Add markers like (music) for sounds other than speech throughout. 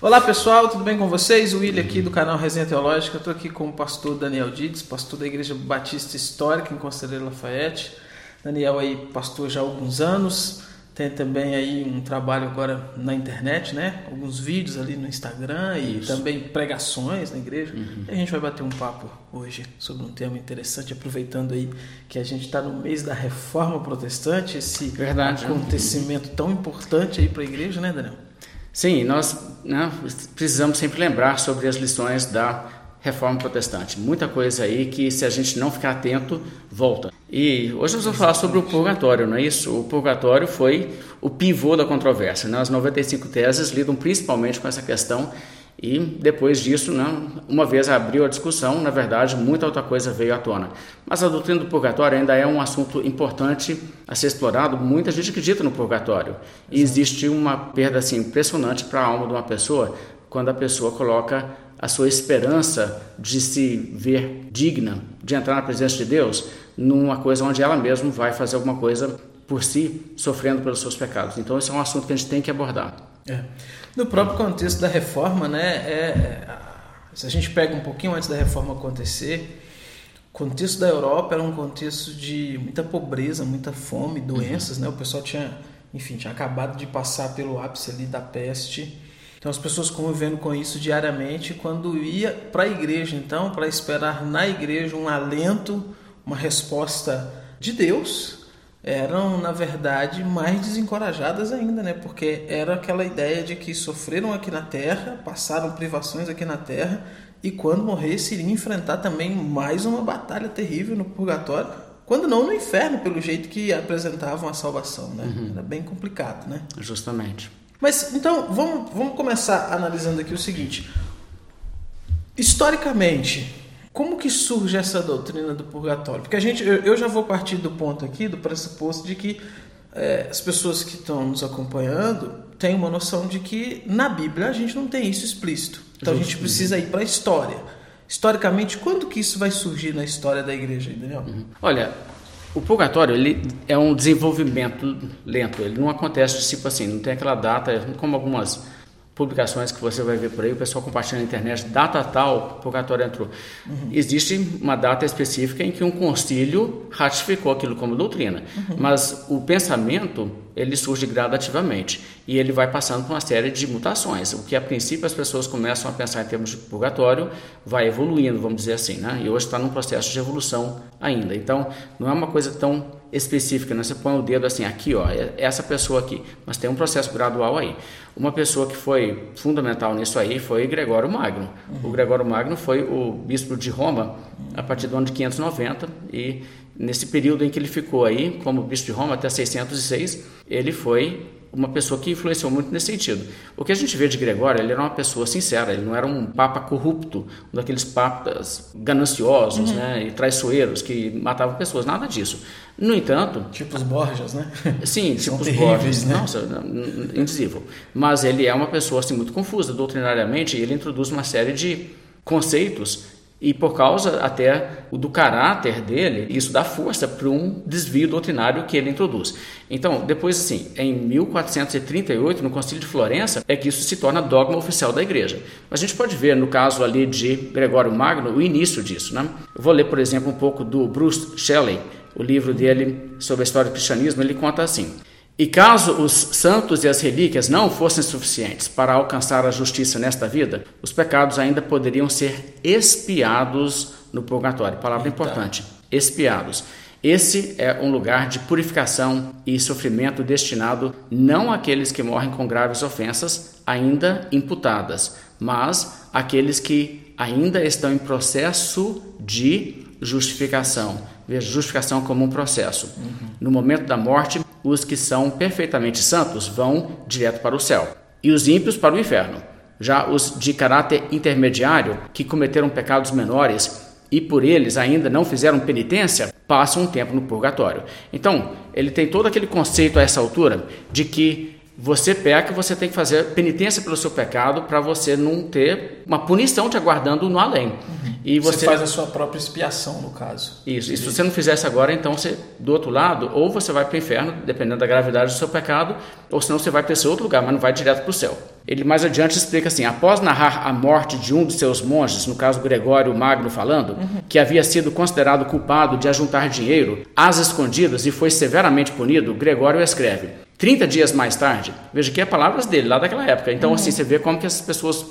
Olá pessoal, tudo bem com vocês? O William aqui do canal Resenha Teológica. Estou aqui com o pastor Daniel Dides, pastor da Igreja Batista Histórica em Conselheiro Lafayette. Daniel aí pastor já há alguns anos, tem também aí um trabalho agora na internet, né? Alguns vídeos ali no Instagram e Isso. também pregações na igreja. Uhum. a gente vai bater um papo hoje sobre um tema interessante, aproveitando aí que a gente está no mês da Reforma Protestante, esse Verdade, acontecimento tão importante aí para a igreja, né, Daniel? Sim, nós né, precisamos sempre lembrar sobre as lições da reforma protestante. Muita coisa aí que, se a gente não ficar atento, volta. E hoje nós vamos falar sobre o purgatório, não é isso? O purgatório foi o pivô da controvérsia. Né? As 95 teses lidam principalmente com essa questão e depois disso, né, uma vez abriu a discussão, na verdade, muita outra coisa veio à tona. Mas a doutrina do purgatório ainda é um assunto importante a ser explorado. Muita gente acredita no purgatório. E existe uma perda assim, impressionante para a alma de uma pessoa quando a pessoa coloca a sua esperança de se ver digna de entrar na presença de Deus numa coisa onde ela mesma vai fazer alguma coisa por si, sofrendo pelos seus pecados. Então, esse é um assunto que a gente tem que abordar. É. No próprio contexto da reforma, né, é, se a gente pega um pouquinho antes da reforma acontecer, o contexto da Europa era um contexto de muita pobreza, muita fome, doenças, uhum. né? O pessoal tinha, enfim, tinha acabado de passar pelo ápice ali da peste. Então as pessoas convivendo com isso diariamente, quando ia para a igreja, então, para esperar na igreja um alento, uma resposta de Deus, eram, na verdade, mais desencorajadas ainda, né? Porque era aquela ideia de que sofreram aqui na Terra, passaram privações aqui na Terra e quando morresse iriam enfrentar também mais uma batalha terrível no purgatório, quando não no inferno, pelo jeito que apresentavam a salvação, né? Uhum. Era bem complicado, né? Justamente. Mas então, vamos, vamos começar analisando aqui o seguinte. Historicamente, como que surge essa doutrina do purgatório? Porque a gente, eu, já vou partir do ponto aqui, do pressuposto de que é, as pessoas que estão nos acompanhando têm uma noção de que na Bíblia a gente não tem isso explícito. Então a gente precisa ir para a história. Historicamente, quando que isso vai surgir na história da igreja, Daniel? Uhum. Olha, o purgatório ele é um desenvolvimento lento. Ele não acontece tipo assim, não tem aquela data como algumas publicações que você vai ver por aí, o pessoal compartilhando na internet, data tal, purgatório entrou. Uhum. Existe uma data específica em que um concílio ratificou aquilo como doutrina, uhum. mas o pensamento ele surge gradativamente e ele vai passando por uma série de mutações. O que a princípio as pessoas começam a pensar em termos de purgatório vai evoluindo, vamos dizer assim, né? E hoje está num processo de evolução ainda. Então, não é uma coisa tão específica, né? Você põe o dedo assim, aqui, ó, é essa pessoa aqui, mas tem um processo gradual aí. Uma pessoa que foi fundamental nisso aí foi Gregório Magno. Uhum. O Gregório Magno foi o bispo de Roma a partir do ano de 590 e nesse período em que ele ficou aí como bispo de Roma até 606, ele foi uma pessoa que influenciou muito nesse sentido. O que a gente vê de Gregório, ele era uma pessoa sincera, ele não era um papa corrupto, um daqueles papas gananciosos uhum. né, e traiçoeiros que matavam pessoas, nada disso. No entanto... Tipo os Borges, né? Sim, tipo os Borges. Né? Nossa, indizível. Mas ele é uma pessoa assim, muito confusa doutrinariamente e ele introduz uma série de conceitos e por causa até do caráter dele, isso dá força para um desvio doutrinário que ele introduz. Então, depois assim, em 1438, no Concílio de Florença, é que isso se torna dogma oficial da igreja. Mas a gente pode ver no caso ali de Gregório Magno o início disso, né? Eu vou ler, por exemplo, um pouco do Bruce Shelley, o livro dele sobre a história do cristianismo, ele conta assim: e caso os santos e as relíquias não fossem suficientes para alcançar a justiça nesta vida, os pecados ainda poderiam ser expiados no purgatório. Palavra importante: expiados. Esse é um lugar de purificação e sofrimento destinado não àqueles que morrem com graves ofensas ainda imputadas, mas àqueles que ainda estão em processo de justificação. Veja, justificação como um processo. Uhum. No momento da morte, os que são perfeitamente santos vão direto para o céu, e os ímpios para o inferno. Já os de caráter intermediário, que cometeram pecados menores e por eles ainda não fizeram penitência, passam um tempo no purgatório. Então, ele tem todo aquele conceito a essa altura de que você peca, você tem que fazer penitência pelo seu pecado para você não ter uma punição te aguardando no além. Uhum. E você... você... faz a sua própria expiação, no caso. Isso. E se você não fizer isso agora, então você, do outro lado, ou você vai para o inferno, dependendo da gravidade do seu pecado, ou senão você vai para esse outro lugar, mas não vai direto para o céu. Ele mais adiante explica assim: após narrar a morte de um dos seus monges, no caso Gregório Magno falando, uhum. que havia sido considerado culpado de ajuntar dinheiro às escondidas e foi severamente punido, Gregório escreve: 30 dias mais tarde, veja que é palavras dele, lá daquela época. Então, uhum. assim, você vê como que essas pessoas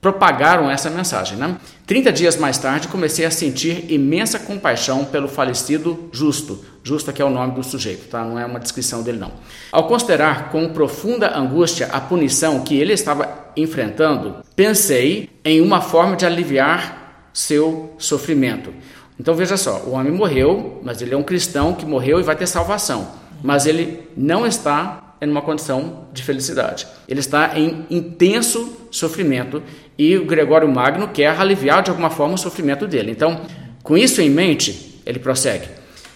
propagaram essa mensagem, né? 30 dias mais tarde, comecei a sentir imensa compaixão pelo falecido Justo. Justo aqui é o nome do sujeito, tá? Não é uma descrição dele, não. Ao considerar com profunda angústia a punição que ele estava enfrentando, pensei em uma forma de aliviar seu sofrimento. Então, veja só, o homem morreu, mas ele é um cristão que morreu e vai ter salvação mas ele não está em uma condição de felicidade. Ele está em intenso sofrimento e o Gregório Magno quer aliviar de alguma forma o sofrimento dele. Então, com isso em mente, ele prossegue.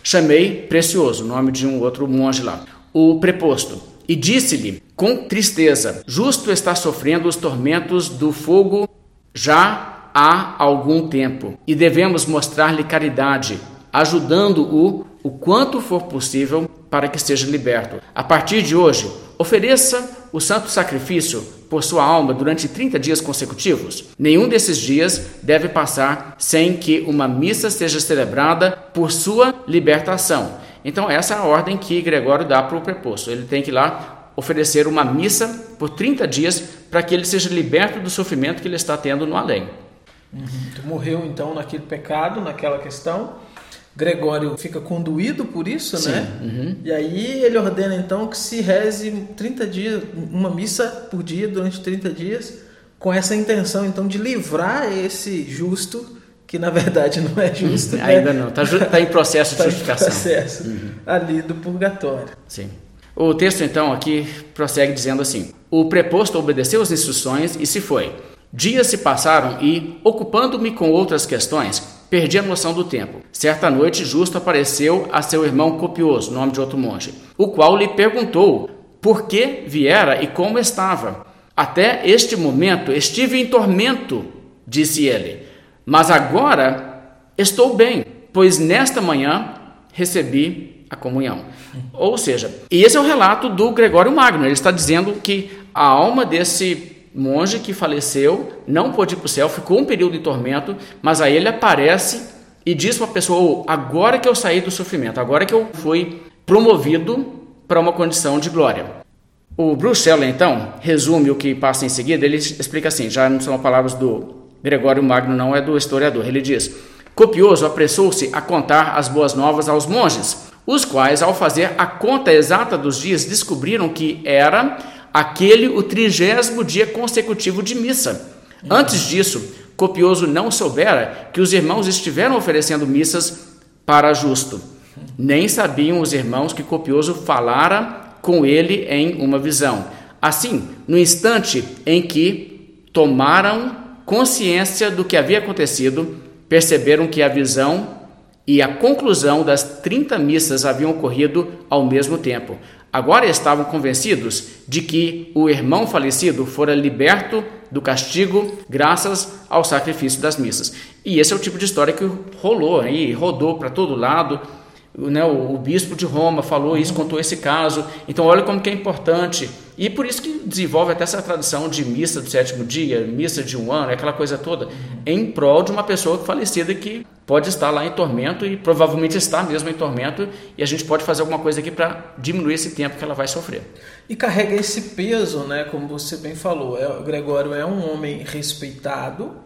Chamei Precioso, nome de um outro monge lá, o preposto, e disse-lhe com tristeza: Justo está sofrendo os tormentos do fogo já há algum tempo, e devemos mostrar-lhe caridade, ajudando-o o quanto for possível para que seja liberto. A partir de hoje, ofereça o santo sacrifício por sua alma durante 30 dias consecutivos. Nenhum desses dias deve passar sem que uma missa seja celebrada por sua libertação. Então, essa é a ordem que Gregório dá para o preposto. Ele tem que ir lá oferecer uma missa por 30 dias para que ele seja liberto do sofrimento que ele está tendo no além. Uhum. morreu então naquele pecado, naquela questão Gregório fica conduído por isso, Sim. né? Uhum. E aí ele ordena então que se reze 30 dias, uma missa por dia durante 30 dias, com essa intenção então de livrar esse justo que na verdade (laughs) não é justo. Né? Ainda não, está tá em processo de (laughs) tá justificação. Em processo uhum. ali do purgatório. Sim. O texto então aqui prossegue dizendo assim: O preposto obedeceu as instruções e se foi. Dias se passaram e, ocupando-me com outras questões, Perdi a noção do tempo. Certa noite, Justo apareceu a seu irmão Copioso, nome de outro monge, o qual lhe perguntou por que viera e como estava. Até este momento estive em tormento, disse ele, mas agora estou bem, pois nesta manhã recebi a comunhão. Ou seja, e esse é o relato do Gregório Magno. Ele está dizendo que a alma desse monge que faleceu, não pôde ir para o céu, ficou um período em tormento, mas aí ele aparece e diz para a pessoa: oh, agora que eu saí do sofrimento, agora que eu fui promovido para uma condição de glória. O Bruce então, resume o que passa em seguida. Ele explica assim: já não são palavras do Gregório Magno, não é do historiador. Ele diz: Copioso apressou-se a contar as boas novas aos monges, os quais, ao fazer a conta exata dos dias, descobriram que era aquele o trigésimo dia consecutivo de missa. Antes disso, Copioso não soubera que os irmãos estiveram oferecendo missas para justo. Nem sabiam os irmãos que Copioso falara com ele em uma visão. Assim, no instante em que tomaram consciência do que havia acontecido, perceberam que a visão e a conclusão das 30 missas haviam ocorrido ao mesmo tempo. Agora estavam convencidos de que o irmão falecido fora liberto do castigo graças ao sacrifício das missas. E esse é o tipo de história que rolou aí, rodou para todo lado. Né, o, o, bispo de Roma falou isso, contou esse caso. Então, olha como que é importante. E por isso que desenvolve até essa tradição de missa do sétimo dia, missa de um ano, aquela coisa toda, em prol de uma pessoa falecida que pode estar lá em tormento e provavelmente está mesmo em tormento, e a gente pode fazer alguma coisa aqui para diminuir esse tempo que ela vai sofrer. E carrega esse peso, né, como você bem falou. É, Gregório é um homem respeitado,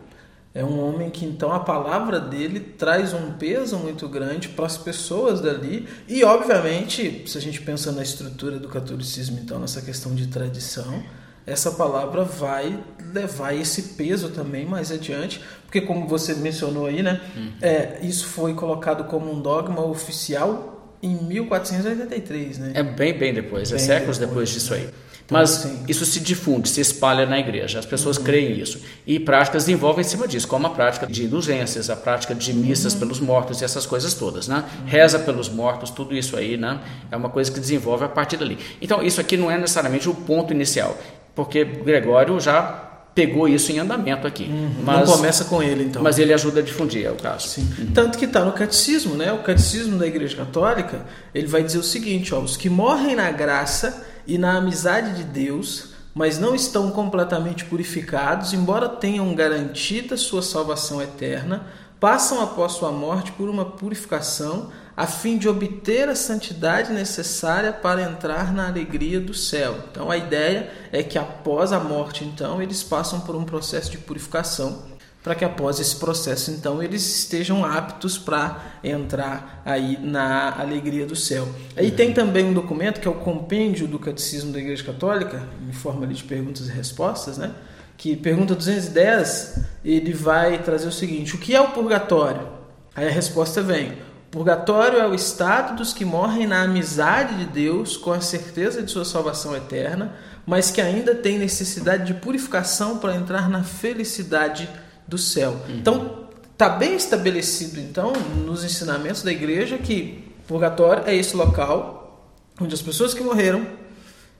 é um homem que então a palavra dele traz um peso muito grande para as pessoas dali. E obviamente se a gente pensa na estrutura do catolicismo então nessa questão de tradição essa palavra vai levar esse peso também mais adiante porque como você mencionou aí né uhum. é, isso foi colocado como um dogma oficial em 1483 né? É bem bem depois é bem é séculos depois, depois disso aí Mas Sim. isso se difunde, se espalha na igreja. As pessoas uhum. creem nisso. E práticas desenvolvem em cima disso, como a prática de indulgências, a prática de missas uhum. pelos mortos e essas coisas todas. Né? Uhum. Reza pelos mortos, tudo isso aí né? é uma coisa que desenvolve a partir dali. Então, isso aqui não é necessariamente o ponto inicial, porque Gregório já pegou isso em andamento aqui. Uhum. Mas, não começa com ele, então. Mas ele ajuda a difundir, é o caso. Sim. Uhum. Tanto que está no catecismo, né? O catecismo da Igreja Católica, ele vai dizer o seguinte, ó, os que morrem na graça e na amizade de Deus, mas não estão completamente purificados, embora tenham garantida sua salvação eterna, passam após sua morte por uma purificação a fim de obter a santidade necessária para entrar na alegria do céu. Então a ideia é que após a morte, então, eles passam por um processo de purificação para que após esse processo então eles estejam aptos para entrar aí na alegria do céu. Aí uhum. tem também um documento que é o compêndio do catecismo da Igreja Católica, em forma de perguntas e respostas, né? Que pergunta 210, ele vai trazer o seguinte: o que é o purgatório? Aí a resposta vem: Purgatório é o estado dos que morrem na amizade de Deus, com a certeza de sua salvação eterna, mas que ainda têm necessidade de purificação para entrar na felicidade do céu. Uhum. Então, está bem estabelecido então nos ensinamentos da igreja que purgatório é esse local onde as pessoas que morreram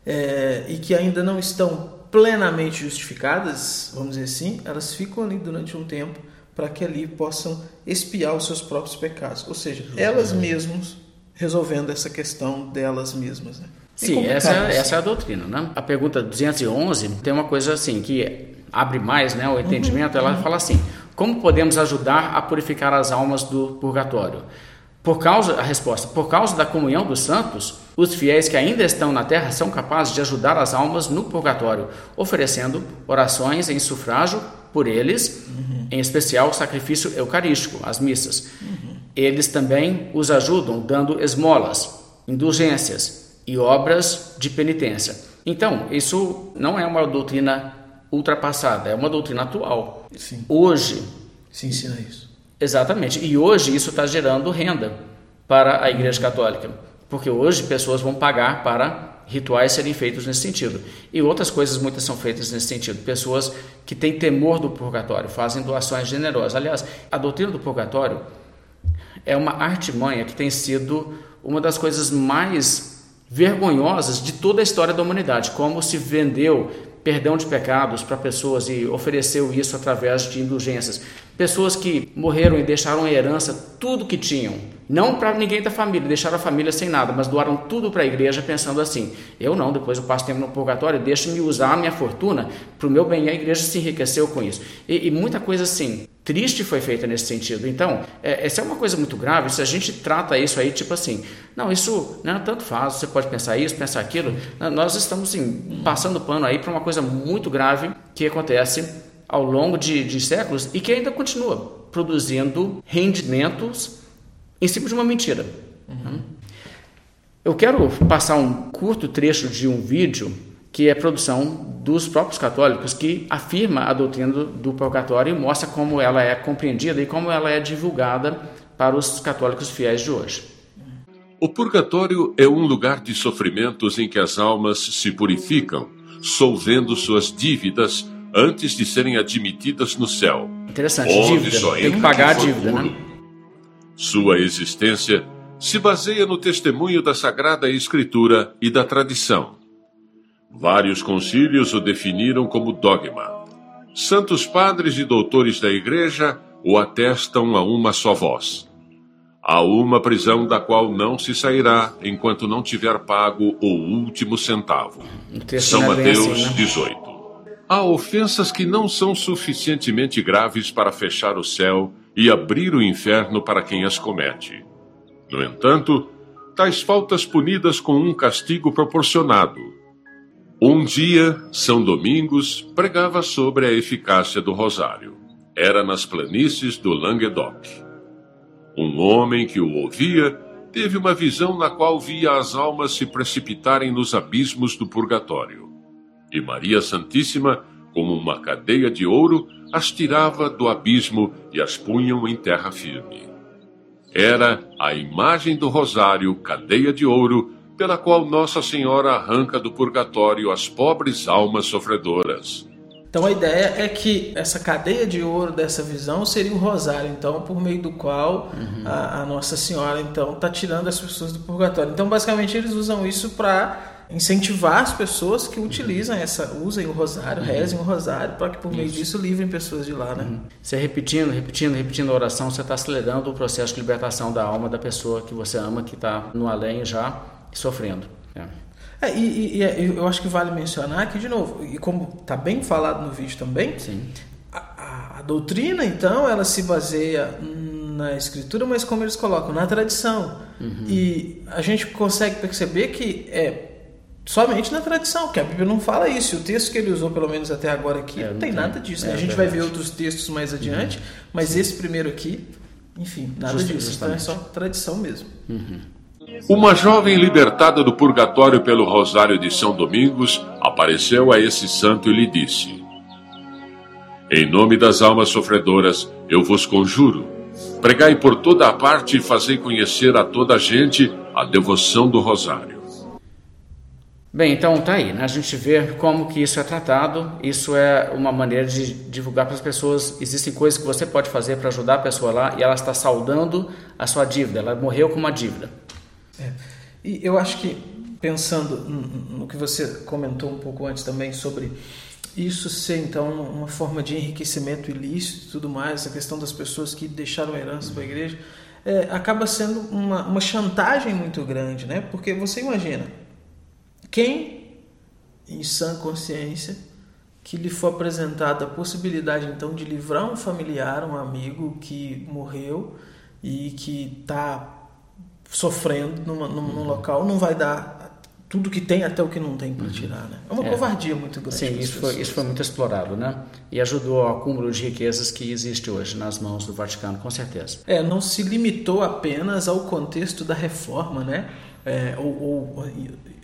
é, e que ainda não estão plenamente justificadas, vamos dizer assim, elas ficam ali durante um tempo para que ali possam espiar os seus próprios pecados. Ou seja, elas mesmas resolvendo essa questão delas mesmas. Né? Sim, essa, é, essa é a doutrina. Né? A pergunta 211 tem uma coisa assim que abre mais né, o entendimento. Ela fala assim: como podemos ajudar a purificar as almas do purgatório? Por causa, a resposta, por causa da comunhão dos santos, os fiéis que ainda estão na terra são capazes de ajudar as almas no purgatório, oferecendo orações em sufrágio por eles, uhum. em especial o sacrifício eucarístico, as missas. Uhum. Eles também os ajudam dando esmolas, indulgências e obras de penitência. Então, isso não é uma doutrina ultrapassada, é uma doutrina atual. Sim. Hoje. Se ensina isso. Exatamente. E hoje isso está gerando renda para a Igreja Católica. Porque hoje pessoas vão pagar para rituais serem feitos nesse sentido. E outras coisas muitas são feitas nesse sentido. Pessoas que têm temor do purgatório fazem doações generosas. Aliás, a doutrina do purgatório é uma artimanha que tem sido uma das coisas mais vergonhosas de toda a história da humanidade. Como se vendeu perdão de pecados para pessoas e ofereceu isso através de indulgências. Pessoas que morreram e deixaram em herança tudo que tinham, não para ninguém da família, deixaram a família sem nada, mas doaram tudo para a igreja pensando assim: eu não, depois eu passo tempo no purgatório, deixe-me usar a minha fortuna para o meu bem. E a igreja se enriqueceu com isso. E, e muita coisa assim, triste foi feita nesse sentido. Então, é, essa é uma coisa muito grave. Se a gente trata isso aí, tipo assim, não, isso não né, tanto faz, você pode pensar isso, pensar aquilo. Nós estamos assim, passando pano aí para uma coisa muito grave que acontece ao longo de, de séculos e que ainda continua produzindo rendimentos em cima de uma mentira. Uhum. Eu quero passar um curto trecho de um vídeo que é produção dos próprios católicos que afirma a doutrina do, do purgatório e mostra como ela é compreendida e como ela é divulgada para os católicos fiéis de hoje. O purgatório é um lugar de sofrimentos em que as almas se purificam, solvendo suas dívidas antes de serem admitidas no céu. Interessante, dívida. Tem que pagar a dívida, né? Sua existência se baseia no testemunho da Sagrada Escritura e da tradição. Vários concílios o definiram como dogma. Santos padres e doutores da Igreja o atestam a uma só voz. Há uma prisão da qual não se sairá enquanto não tiver pago o último centavo. São Mateus 18. Né? Há ofensas que não são suficientemente graves para fechar o céu e abrir o inferno para quem as comete. No entanto, tais faltas punidas com um castigo proporcionado. Um dia, São Domingos pregava sobre a eficácia do rosário. Era nas planícies do Languedoc. Um homem que o ouvia teve uma visão na qual via as almas se precipitarem nos abismos do purgatório e Maria Santíssima, como uma cadeia de ouro, as tirava do abismo e as punham em terra firme. Era a imagem do rosário, cadeia de ouro, pela qual Nossa Senhora arranca do purgatório as pobres almas sofredoras. Então a ideia é que essa cadeia de ouro dessa visão seria o rosário, então por meio do qual uhum. a, a, Nossa Senhora então está tirando as pessoas do purgatório. Então basicamente eles usam isso para incentivar as pessoas que utilizam essa, usem o rosário, uhum. rezem o rosário, para que por meio Isso. disso livrem pessoas de lá, né? Uhum. Você repetindo, repetindo, repetindo a oração, você está acelerando o processo de libertação da alma da pessoa que você ama, que está no além já sofrendo. É. É, e, e, e, eu acho que vale mencionar que, de novo, e como está bem falado no vídeo também, a, a, doutrina, então, ela se baseia na escritura, mas como eles colocam, na tradição. Uhum. E a gente consegue perceber que é somente na tradição, porque a Bíblia não fala isso. E o texto que ele usou, pelo menos até agora aqui, é, não, não, tem, nada disso. Né? É, a gente vai ver outros textos mais adiante, uhum. mas Sim. esse primeiro aqui, enfim, nada Just, disso. Então é só tradição mesmo. Uhum. Uma jovem libertada do purgatório pelo Rosário de São Domingos apareceu a esse santo e lhe disse: Em nome das almas sofredoras, eu vos conjuro, pregai por toda a parte e fazei conhecer a toda a gente a devoção do Rosário. Bem, então tá aí, né? a gente vê como que isso é tratado, isso é uma maneira de divulgar para as pessoas, existem coisas que você pode fazer para ajudar a pessoa lá e ela está saudando a sua dívida, ela morreu com uma dívida. É. E eu acho que, pensando no que você comentou um pouco antes também sobre isso ser então uma forma de enriquecimento ilícito e tudo mais, a questão das pessoas que deixaram herança para a igreja, é, acaba sendo uma, uma chantagem muito grande, né? Porque você imagina, quem, em sã consciência, que lhe foi apresentada a possibilidade então de livrar um familiar, um amigo que morreu e que está sofrendo numa, num, num, local, não vai dar tudo que tem até o que não tem para uhum. tirar, né? É uma é. covardia muito grande. Sim, isso foi, isso foi muito explorado, né? E ajudou ao acúmulo de riquezas que existe hoje nas mãos do Vaticano, com certeza. É, não se limitou apenas ao contexto da reforma, né? É, ou, ou,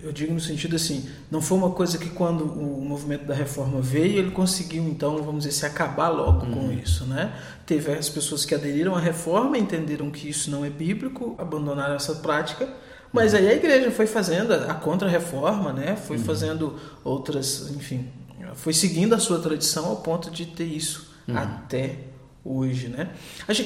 eu digo no sentido assim, não foi uma coisa que quando o movimento da reforma veio, ele conseguiu então, vamos dizer, se acabar logo uhum. com isso, né? Teve as pessoas que aderiram à reforma, entenderam que isso não é bíblico, abandonaram essa prática, mas aí a igreja foi fazendo a contra-reforma, né? Foi uhum. fazendo outras, enfim, foi seguindo a sua tradição ao ponto de ter isso uhum. até hoje, né?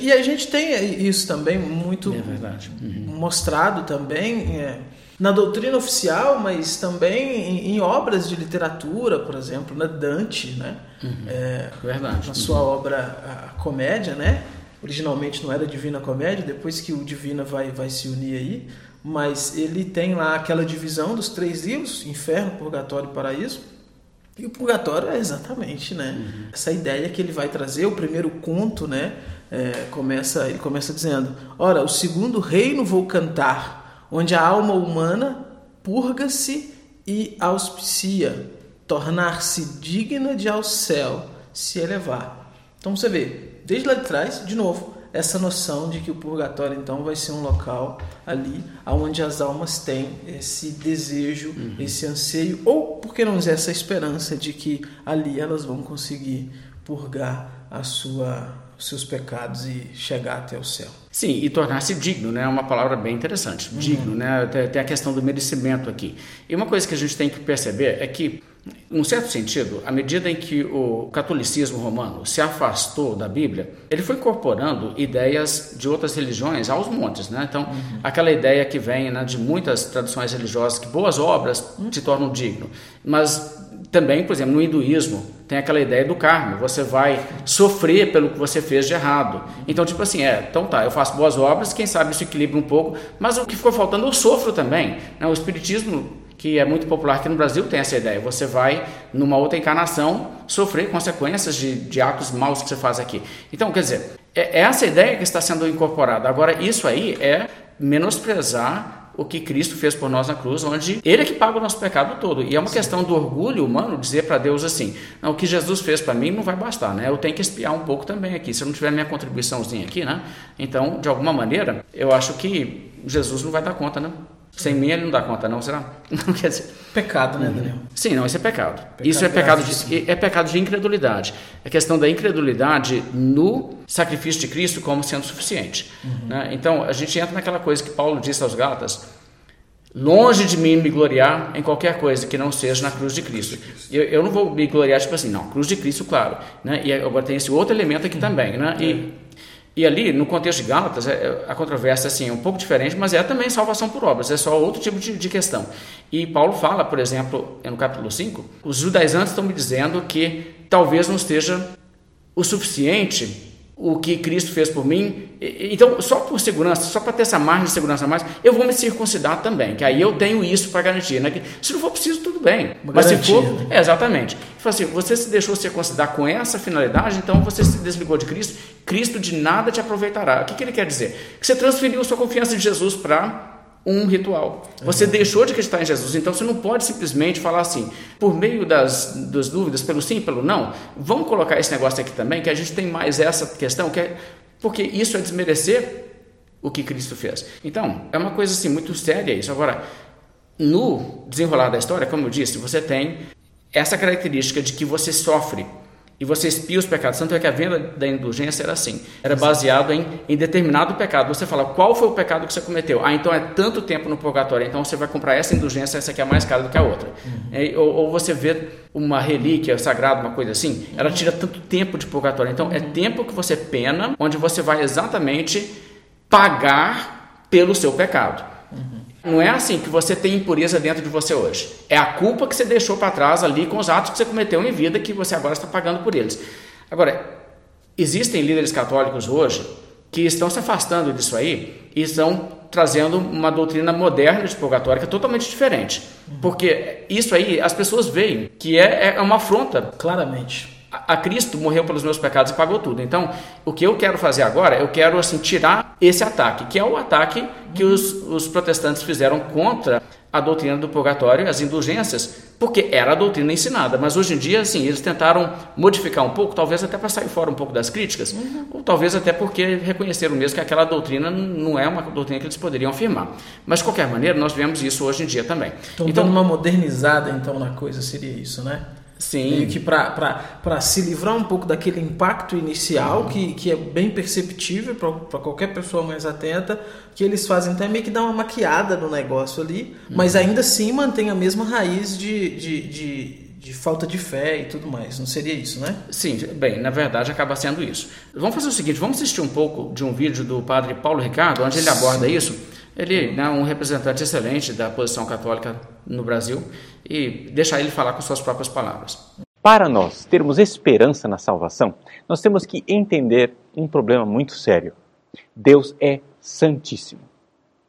E a gente tem isso também muito é uhum. mostrado também é, na doutrina oficial, mas também em, em, obras de literatura, por exemplo, na Dante, né? Uhum. É, Verdade. Na sua uhum. obra a Comédia, né? Originalmente não era Divina Comédia, depois que o Divina vai, vai se unir aí, mas ele tem lá aquela divisão dos três livros, Inferno, Purgatório e Paraíso. E o Purgatório é exatamente, né? Uhum. Essa ideia que ele vai trazer, o primeiro conto, né? É, começa, ele começa dizendo: Ora, o segundo reino vou cantar onde a alma humana purga-se e auspicia, tornar-se digna de ao céu se elevar. Então você vê, desde lá de trás, de novo, essa noção de que o purgatório então vai ser um local ali onde as almas têm esse desejo, uhum. esse anseio, ou por que não dizer essa esperança de que ali elas vão conseguir purgar a sua seus pecados e chegar até o céu. Sim, e tornar-se digno, né? É uma palavra bem interessante. Uhum. Digno, né? Tem a questão do merecimento aqui. E uma coisa que a gente tem que perceber é que, num certo sentido, à medida em que o catolicismo romano se afastou da Bíblia, ele foi incorporando ideias de outras religiões aos montes, né? Então, uhum. aquela ideia que vem né, de muitas tradições religiosas que boas obras te tornam digno, mas também, por exemplo, no hinduísmo, tem aquela ideia do karma, você vai sofrer pelo que você fez de errado. Então, tipo assim, é, então tá, eu faço boas obras, quem sabe isso equilibra um pouco, mas o que ficou faltando eu sofro também. Né? O espiritismo, que é muito popular aqui no Brasil, tem essa ideia, você vai, numa outra encarnação, sofrer consequências de, de atos maus que você faz aqui. Então, quer dizer, é, é essa ideia que está sendo incorporada. Agora, isso aí é menosprezar o que Cristo fez por nós na cruz, onde Ele é que paga o nosso pecado todo. E é uma Sim. questão do orgulho humano dizer para Deus assim: não, o que Jesus fez para mim não vai bastar, né? Eu tenho que espiar um pouco também aqui. Se eu não tiver minha contribuiçãozinha aqui, né? Então, de alguma maneira, eu acho que Jesus não vai dar conta, né? Sem mim ele não dá conta, não, será? (laughs) Não quer dizer. Pecado, né, Daniel? Sim, não, isso é pecado. pecado isso é pecado, de, é pecado de incredulidade. É questão da incredulidade no sacrifício de Cristo como sendo suficiente. Uhum. Né? Então, a gente entra naquela coisa que Paulo disse aos Gálatas: Longe de mim me gloriar em qualquer coisa que não seja na cruz de Cristo. Eu, eu não vou me gloriar, tipo assim, não, cruz de Cristo, claro. Né? E agora tem esse outro elemento aqui também. Né? E, e ali, no contexto de Gálatas, é, a controvérsia assim, é um pouco diferente, mas é também salvação por obras, é só outro tipo de, de questão. E Paulo fala, por exemplo, no capítulo 5, os judaizantes estão me dizendo que talvez não esteja o suficiente o que Cristo fez por mim. Então, só por segurança, só para ter essa margem de segurança a mais, eu vou me circuncidar também, que aí eu tenho isso para garantir. Né? Se não for preciso, tudo bem. Uma Mas garantia, se for, né? é, exatamente. Assim, você se deixou circuncidar com essa finalidade, então você se desligou de Cristo. Cristo de nada te aproveitará. O que, que ele quer dizer? Que você transferiu sua confiança em Jesus para um ritual. Você deixou de acreditar em Jesus, então você não pode simplesmente falar assim, por meio das, das dúvidas, pelo sim pelo não, vamos colocar esse negócio aqui também, que a gente tem mais essa questão, que é, porque isso é desmerecer o que Cristo fez. Então, é uma coisa assim muito séria isso. Agora, no desenrolar da história, como eu disse, você tem essa característica de que você sofre e você expia os pecados. Tanto é que a venda da indulgência era assim: era baseado em, em determinado pecado. Você fala qual foi o pecado que você cometeu. Ah, então é tanto tempo no purgatório, então você vai comprar essa indulgência, essa aqui é mais cara do que a outra. Uhum. É, ou, ou, você vê uma relíquia sagrada, uma coisa assim, ela tira tanto tempo de purgatório. Então é tempo que você pena, onde você vai exatamente pagar pelo seu pecado. Não é assim que você tem impureza dentro de você hoje. É a culpa que você deixou para trás ali com os atos que você cometeu em vida que você agora está pagando por eles. Agora, existem líderes católicos hoje que estão se afastando disso aí e estão trazendo uma doutrina moderna de purgatório que é totalmente diferente. Porque isso aí as pessoas veem que é, é uma afronta. Claramente a Cristo morreu pelos meus pecados e pagou tudo. Então, o que eu quero fazer agora, eu quero assim tirar esse ataque, que é o ataque que os, os protestantes fizeram contra a doutrina do purgatório, as indulgências, porque era a doutrina ensinada. Mas hoje em dia, assim, eles tentaram modificar um pouco, talvez até para sair fora um pouco das críticas, uhum. ou talvez até porque reconheceram mesmo que aquela doutrina não é uma doutrina que eles poderiam afirmar. Mas, de qualquer maneira, nós vemos isso hoje em dia também. Então, então uma modernizada, então, na coisa seria isso, né? Sim. Meio que para se livrar um pouco daquele impacto inicial, que, que é bem perceptível para qualquer pessoa mais atenta, que eles fazem até meio que dar uma maquiada no negócio ali, uhum. mas ainda assim mantém a mesma raiz de, de, de, de, falta de fé e tudo mais. Não seria isso, né? Sim, bem, na verdade acaba sendo isso. Vamos fazer o seguinte: vamos assistir um pouco de um vídeo do padre Paulo Ricardo, onde ele aborda isso. Ele é né, um representante excelente da posição católica no Brasil e deixar ele falar com suas próprias palavras. Para nós termos esperança na salvação, nós temos que entender um problema muito sério. Deus é santíssimo.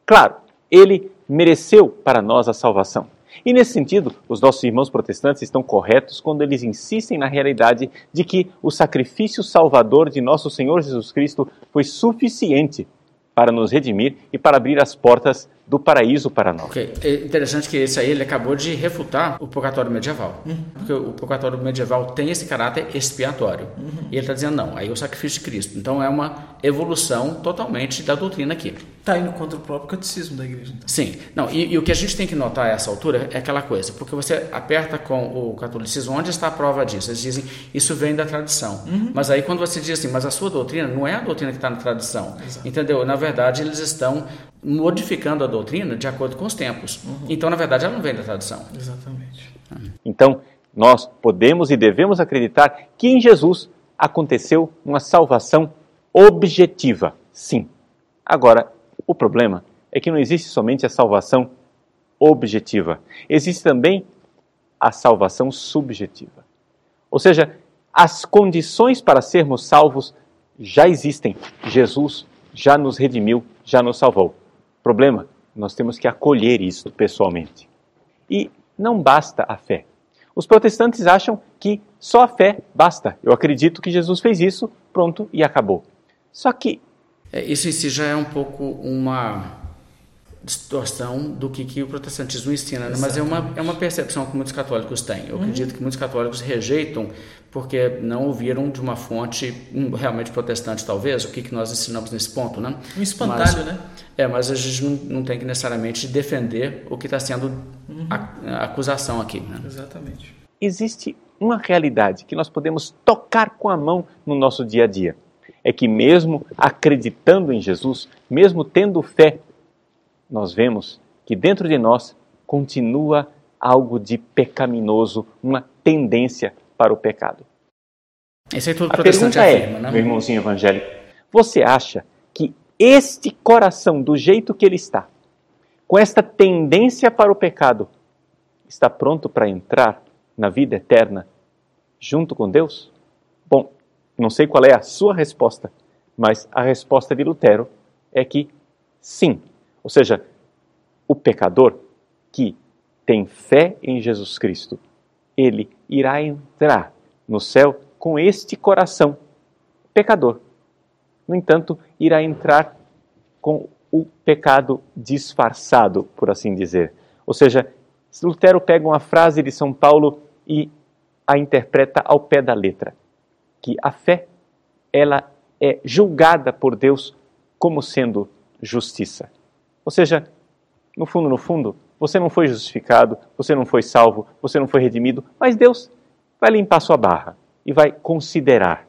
Claro, ele mereceu para nós a salvação. E nesse sentido, os nossos irmãos protestantes estão corretos quando eles insistem na realidade de que o sacrifício salvador de nosso Senhor Jesus Cristo foi suficiente para nos redimir e para abrir as portas do paraíso para nós. Okay. É interessante que esse aí ele acabou de refutar o purgatório medieval. Uhum. Porque o purgatório medieval tem esse caráter expiatório. Uhum. E ele está dizendo, não, aí é o sacrifício de Cristo. Então é uma evolução totalmente da doutrina aqui. Está indo contra o próprio catecismo da igreja. Então. Sim. Não, e, e, o que a gente tem que notar a essa altura é aquela coisa, porque você aperta com o catolicismo, onde está a prova disso? Eles dizem, isso vem da tradição. Uhum. Mas aí quando você diz assim, mas a sua doutrina não é a doutrina que está na tradição. Exato. Entendeu? Na verdade, eles estão modificando a doutrina de acordo com os tempos. Uhum. Então, na verdade, ela não vem da tradição. Exatamente. Então, nós podemos e devemos acreditar que em Jesus aconteceu uma salvação objetiva, sim. Agora, o problema é que não existe somente a salvação objetiva, existe também a salvação subjetiva. Ou seja, as condições para sermos salvos já existem. Jesus já nos redimiu, já nos salvou. Problema, nós temos que acolher isso pessoalmente. E não basta a fé. Os protestantes acham que só a fé basta. Eu acredito que Jesus fez isso, pronto e acabou. Só que. É, isso em si já é um pouco uma distorção do que, que o protestantismo ensina, né? mas é uma, é uma percepção que muitos católicos têm. Eu uhum. acredito que muitos católicos rejeitam porque não ouviram de uma fonte realmente protestante, talvez, o que, que nós ensinamos nesse ponto, né? Um espantalho, mas, né? É, mas a gente não, não tem que necessariamente defender o que está sendo uhum. a, a, acusação aqui. Né? Exatamente. Existe uma realidade que nós podemos tocar com a mão no nosso dia a dia. É que mesmo acreditando em Jesus, mesmo tendo fé nós vemos que dentro de nós continua algo de pecaminoso, uma tendência para o pecado. Esse é tudo A pergunta afirma, é, né? meu irmãozinho evangélico, você acha que este coração, do jeito que ele está, com esta tendência para o pecado, está pronto para entrar na vida eterna junto com Deus? Bom, não sei qual é a sua resposta, mas a resposta de Lutero é que sim. Ou seja, o pecador que tem fé em Jesus Cristo, ele irá entrar no céu com este coração pecador. No entanto, irá entrar com o pecado disfarçado, por assim dizer. Ou seja, Lutero pega uma frase de São Paulo e a interpreta ao pé da letra, que a fé ela é julgada por Deus como sendo justiça. Ou seja, no fundo, no fundo, você não foi justificado, você não foi salvo, você não foi redimido, mas Deus vai limpar sua barra e vai considerar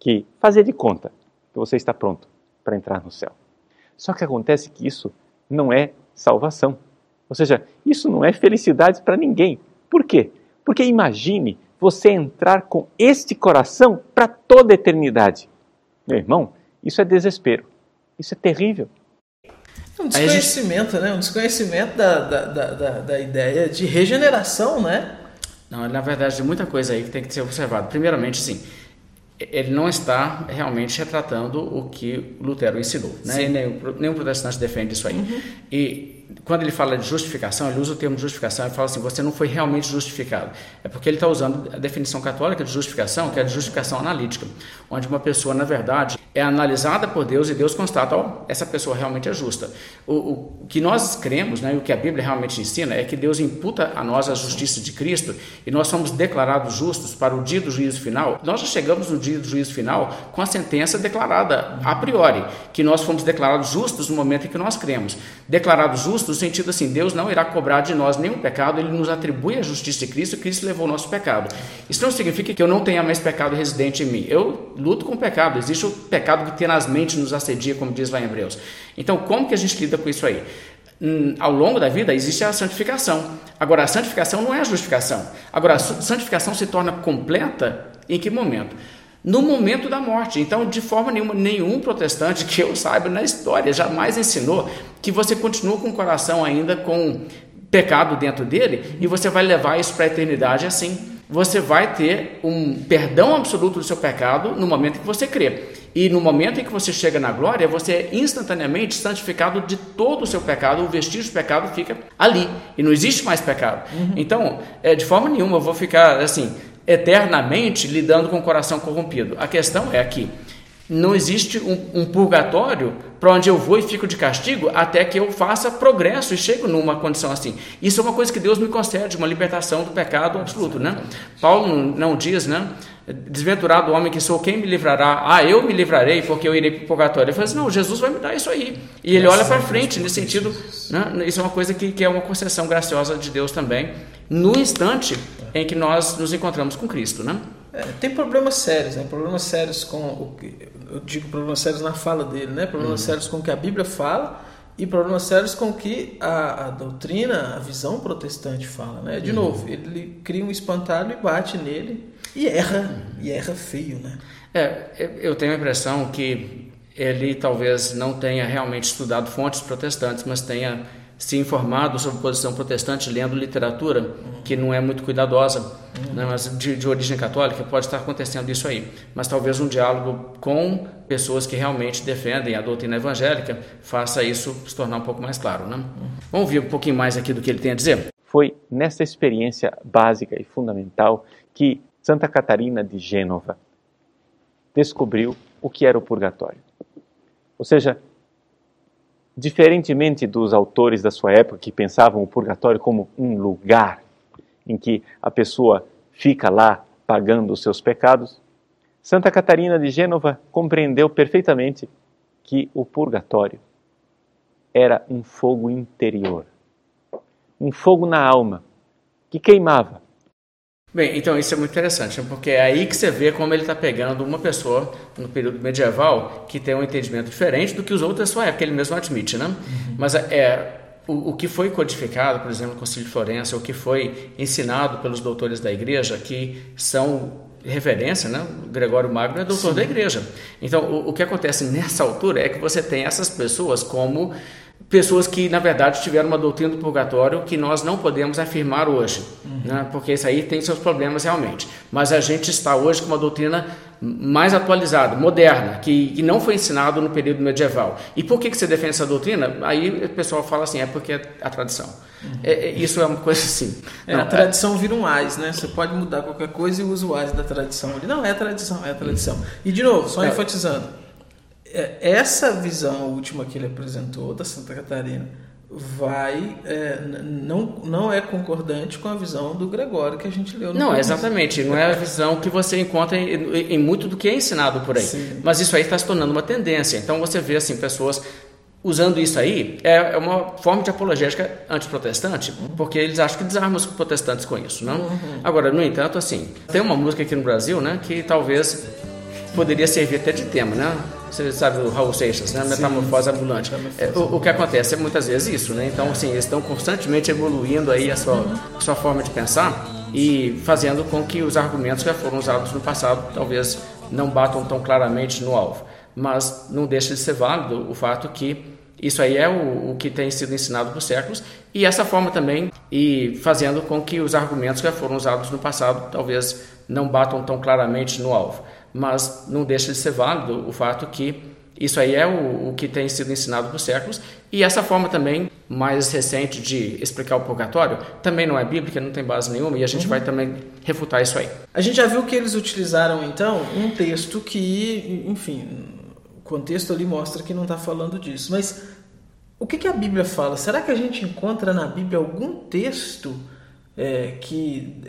que fazer de conta que você está pronto para entrar no céu. Só que acontece que isso não é salvação. Ou seja, isso não é felicidade para ninguém. Por quê? Porque imagine você entrar com este coração para toda a eternidade. Meu irmão, isso é desespero. Isso é terrível. É um desconhecimento, gente... né? Um desconhecimento da, da, da, da, ideia de regeneração, né? Não, na verdade, tem muita coisa aí que tem que ser observado. Primeiramente, sim, ele não está realmente retratando o que Lutero ensinou. Né? Nenhum, nenhum protestante defende isso aí. Uhum. E quando ele fala de justificação, ele usa o termo justificação e fala assim: você não foi realmente justificado. É porque ele está usando a definição católica de justificação, que é a justificação analítica, onde uma pessoa, na verdade, é analisada por Deus e Deus constata: ó, essa pessoa realmente é justa. O, o, que nós cremos, né, e o que a Bíblia realmente ensina, é que Deus imputa a nós a justiça de Cristo e nós somos declarados justos para o dia do juízo final. Nós já chegamos no dia do juízo final com a sentença declarada a priori, que nós fomos declarados justos no momento em que nós cremos. Declarados justos no sentido assim, Deus não irá cobrar de nós nenhum pecado, Ele nos atribui a justiça de Cristo, Cristo levou o nosso pecado. Isso não significa que eu não tenha mais pecado residente em mim. Eu luto com o pecado, existe o pecado que tenazmente nos assedia, como diz lá em Hebreus. Então, como que a gente lida com isso aí? Hum, ao longo da vida existe a santificação. Agora, a santificação não é a justificação. Agora, a santificação se torna completa em que momento? No momento da morte. Então, de forma nenhuma, nenhum protestante que eu saiba na história jamais ensinou que você continua com o coração ainda com pecado dentro dele e você vai levar isso para a eternidade assim. Você vai ter um perdão absoluto do seu pecado no momento em que você crê. E no momento em que você chega na glória, você é instantaneamente santificado de todo o seu pecado, o vestígio do pecado fica ali e não existe mais pecado. Uhum. Então, é, de forma nenhuma eu vou ficar assim, eternamente lidando com o coração corrompido. A questão é que não existe um, um purgatório para onde eu vou e fico de castigo até que eu faça progresso e chego numa condição assim. Isso é uma coisa que Deus me concede, uma libertação do pecado absoluto, né? Paulo não, não diz, né? Desventurado homem que sou, quem me livrará? Ah, eu me livrarei porque eu irei para o purgatório. Ele fala assim, não, Jesus vai me dar isso aí. E ele olha para frente, nesse sentido, né? isso é uma coisa que, que é uma concessão graciosa de Deus também, no instante em que nós nos encontramos com Cristo, né? É, tem problemas sérios, né? Problemas sérios com o que eu digo problemas sérios na fala dele, né? Problemas uhum. sérios com o que a Bíblia fala e problemas sérios com o que a, a, doutrina, a visão protestante fala, né? De uhum. novo, ele cria um espantalho e bate nele e erra, uhum. e erra feio, né? É, eu tenho a impressão que ele talvez não tenha realmente estudado fontes protestantes, mas tenha se informado sobre a posição protestante lendo literatura que não é muito cuidadosa, né, mas de, de, origem católica, pode estar acontecendo isso aí. Mas talvez um diálogo com pessoas que realmente defendem a doutrina evangélica faça isso se tornar um pouco mais claro. Né? Vamos ver um pouquinho mais aqui do que ele tem a dizer? Foi nessa experiência básica e fundamental que Santa Catarina de Gênova descobriu o que era o purgatório. Ou seja, Diferentemente dos autores da sua época que pensavam o purgatório como um lugar em que a pessoa fica lá pagando os seus pecados, Santa Catarina de Gênova compreendeu perfeitamente que o purgatório era um fogo interior, um fogo na alma que queimava Bem, então isso é muito interessante, porque é aí que você vê como ele está pegando uma pessoa no período medieval que tem um entendimento diferente do que os outros da sua época, ele mesmo admite, né? Uhum. Mas é, o, o, que foi codificado, por exemplo, no Concílio de Florença, o que foi ensinado pelos doutores da igreja, que são referência, né? O Gregório Magno é doutor Sim. da igreja. Então, o, o que acontece nessa altura é que você tem essas pessoas como pessoas que, na verdade, tiveram uma doutrina do purgatório que nós não podemos afirmar hoje, uhum. né? porque isso aí tem seus problemas realmente. Mas a gente está hoje com uma doutrina mais atualizada, moderna, que, que não foi ensinado no período medieval. E por que, que você defende essa doutrina? Aí o pessoal fala assim, é porque é a tradição. Uhum. É, é, isso é uma coisa assim. É, não, a tradição é... vira um AIS, né? Você pode mudar qualquer coisa e usa o AIS da tradição. Não, é a tradição, é a tradição. E de novo, só enfatizando, essa visão última que ele apresentou da Santa Catarina vai é, não, não é concordante com a visão do Gregório que a gente leu no Não, começo. exatamente, não é a visão que você encontra em, em muito do que é ensinado por aí. Sim. Mas isso aí está se tornando uma tendência. Então você vê assim pessoas usando isso aí é, é uma forma de apologética antiprotestante, uhum. porque eles acham que desarmam os protestantes com isso, não? Uhum. Agora, no entanto, assim, tem uma música aqui no Brasil, né, que talvez poderia servir até de tema, né? Você sabe o Raul Seixas, né? Metamorfose Sim. ambulante. É, o, o, que acontece é muitas vezes isso, né? Então, assim, eles estão constantemente evoluindo aí a sua, uhum. a sua forma de pensar e fazendo com que os argumentos que foram usados no passado talvez não batam tão claramente no alvo. Mas não deixa de ser válido o fato que isso aí é o, o, que tem sido ensinado por séculos e essa forma também e fazendo com que os argumentos que foram usados no passado talvez não batam tão claramente no alvo mas não deixa de ser válido o fato que isso aí é o, o, que tem sido ensinado por séculos e essa forma também mais recente de explicar o purgatório também não é bíblica, não tem base nenhuma e a gente uhum. vai também refutar isso aí. A gente já viu que eles utilizaram então um texto que, enfim, o contexto ali mostra que não está falando disso, mas o que, que a Bíblia fala? Será que a gente encontra na Bíblia algum texto é, que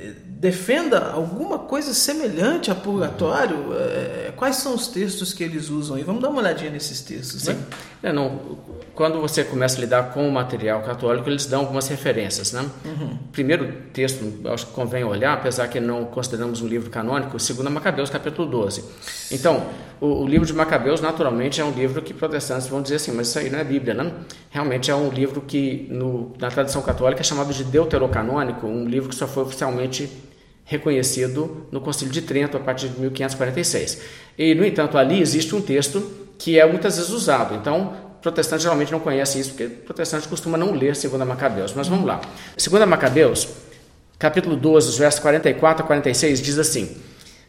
defenda alguma coisa semelhante a purgatório, é, quais são os textos que eles usam? E vamos dar uma olhadinha nesses textos. Né? É, não, quando você começa a lidar com o material católico, eles dão algumas referências. Né? Uhum. Primeiro texto, acho que convém olhar, apesar que não consideramos um livro canônico, segundo Macabeus, capítulo 12. Então, o, o, livro de Macabeus, naturalmente, é um livro que protestantes vão dizer assim, mas isso aí não é Bíblia, né? Realmente é um livro que, no, na tradição católica, é chamado de deuterocanônico, um livro que só foi oficialmente reconhecido no Concílio de Trento a partir de 1546. E, no entanto, ali existe um texto que é muitas vezes usado. Então, protestantes geralmente não conhecem isso, porque protestantes costumam não ler 2 Macabeus. Mas vamos lá. 2 Macabeus, capítulo 12, os versos 44 a 46, diz assim: